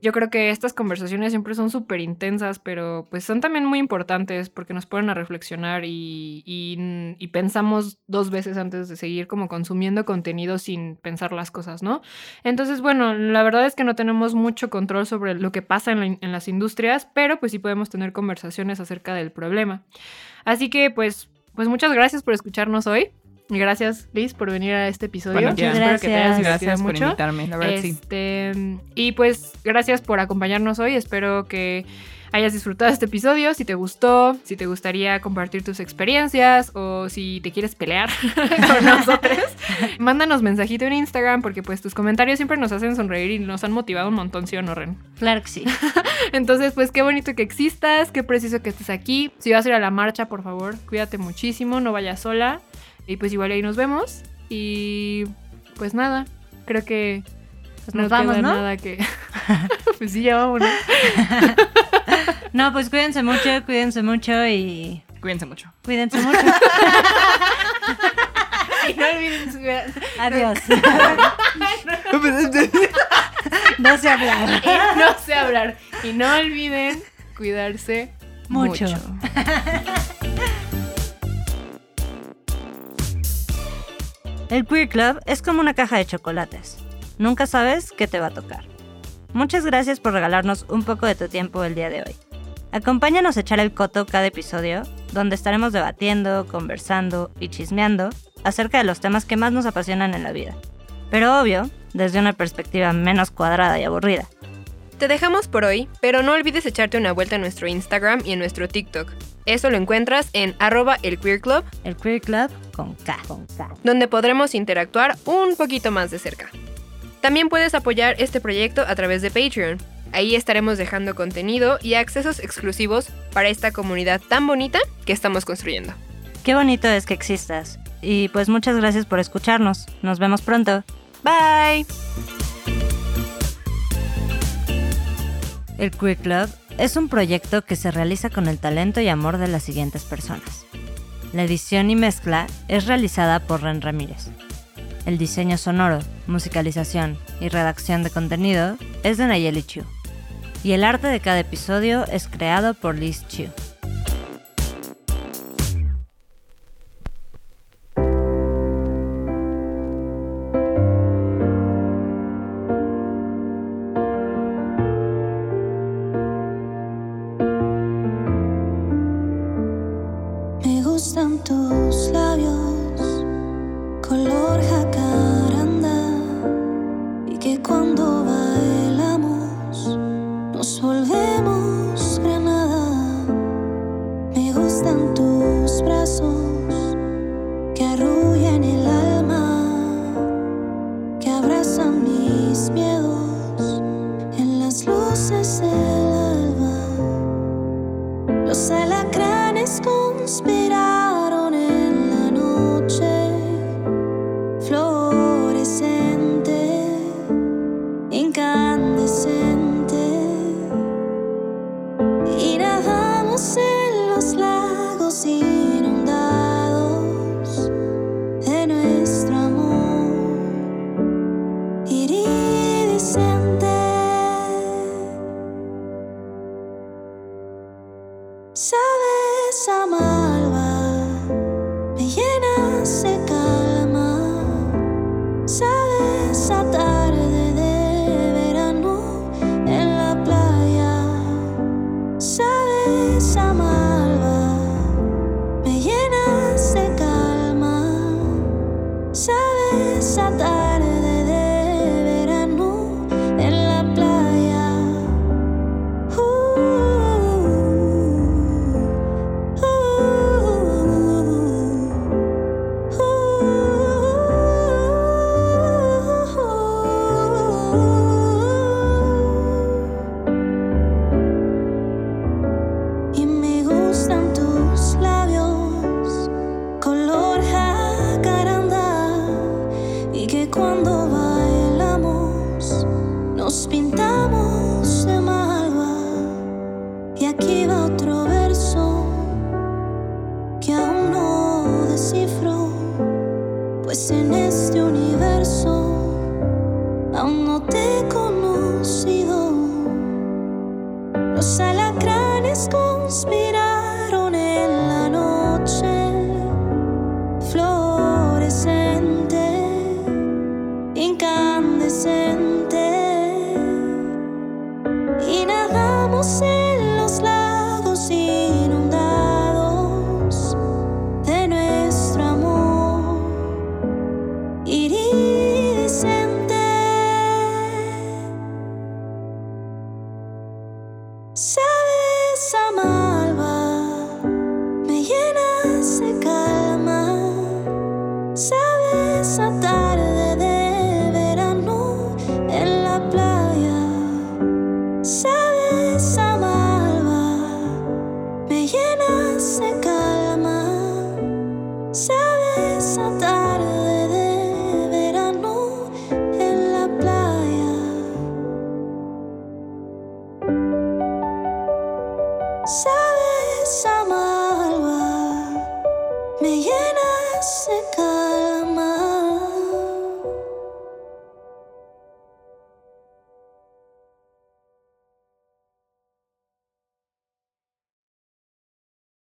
S4: yo creo que estas conversaciones siempre son súper intensas, pero pues son también muy importantes porque nos ponen a reflexionar y, pensamos dos veces antes de seguir como consumiendo contenido sin pensar las cosas, ¿no? Entonces, bueno, la verdad es que no tenemos mucho control sobre lo que pasa en, la en las industrias, pero pues sí podemos tener conversaciones acerca del problema. Así que pues, pues muchas gracias por escucharnos hoy. Gracias, Liz, por venir a este episodio.
S1: Bueno.
S4: Espero que te hayas
S3: Gracias.
S1: Gracias por
S4: mucho.
S1: invitarme, la verdad sí.
S4: Este, y pues gracias por acompañarnos hoy. Espero que hayas disfrutado este episodio. Si te gustó, si te gustaría compartir tus experiencias o si te quieres pelear con nosotros, mándanos mensajito en Instagram porque pues tus comentarios siempre nos hacen sonreír y nos han motivado un montón, ¿sí o no, Ren?
S3: Claro que sí.
S4: Entonces, pues qué bonito que existas, qué preciso que estés aquí. Si vas a ir a la marcha, por favor, cuídate muchísimo, no vayas sola. Y pues igual ahí nos vemos. Y pues nada, creo que
S3: Pues nos vamos,
S4: queda
S3: ¿no?
S4: nada que... pues sí, ya vámonos.
S3: No, pues cuídense mucho, cuídense mucho y
S1: Cuídense mucho.
S3: cuídense mucho.
S4: Y no olviden su-
S3: Adiós. No sé hablar.
S4: no sé hablar. Y no olviden cuidarse
S3: Mucho.
S4: mucho.
S3: El Queer Club es como una caja de chocolates. Nunca sabes qué te va a tocar. Muchas gracias por regalarnos un poco de tu tiempo el día de hoy. Acompáñanos a echar el coto cada episodio, donde estaremos debatiendo, conversando y chismeando acerca de los temas que más nos apasionan en la vida. Pero obvio, desde una perspectiva menos cuadrada y aburrida.
S5: Te dejamos por hoy, pero no olvides echarte una vuelta en nuestro Instagram y en nuestro TikTok. Eso lo encuentras en arroba el Queer Club,
S3: El Queer Club con K. Con K.
S5: donde podremos interactuar un poquito más de cerca. También puedes apoyar este proyecto a través de Patreon. Ahí estaremos dejando contenido y accesos exclusivos para esta comunidad tan bonita que estamos construyendo.
S3: Qué bonito es que existas. Y pues muchas gracias por escucharnos. Nos vemos pronto.
S5: Bye.
S3: El Queer Club es un proyecto que se realiza con el talento y amor de las siguientes personas. La edición y mezcla es realizada por Ren Ramírez. El diseño sonoro, musicalización y redacción de contenido es de Nayeli Chu. Y el arte de cada episodio es creado por Liz Chu.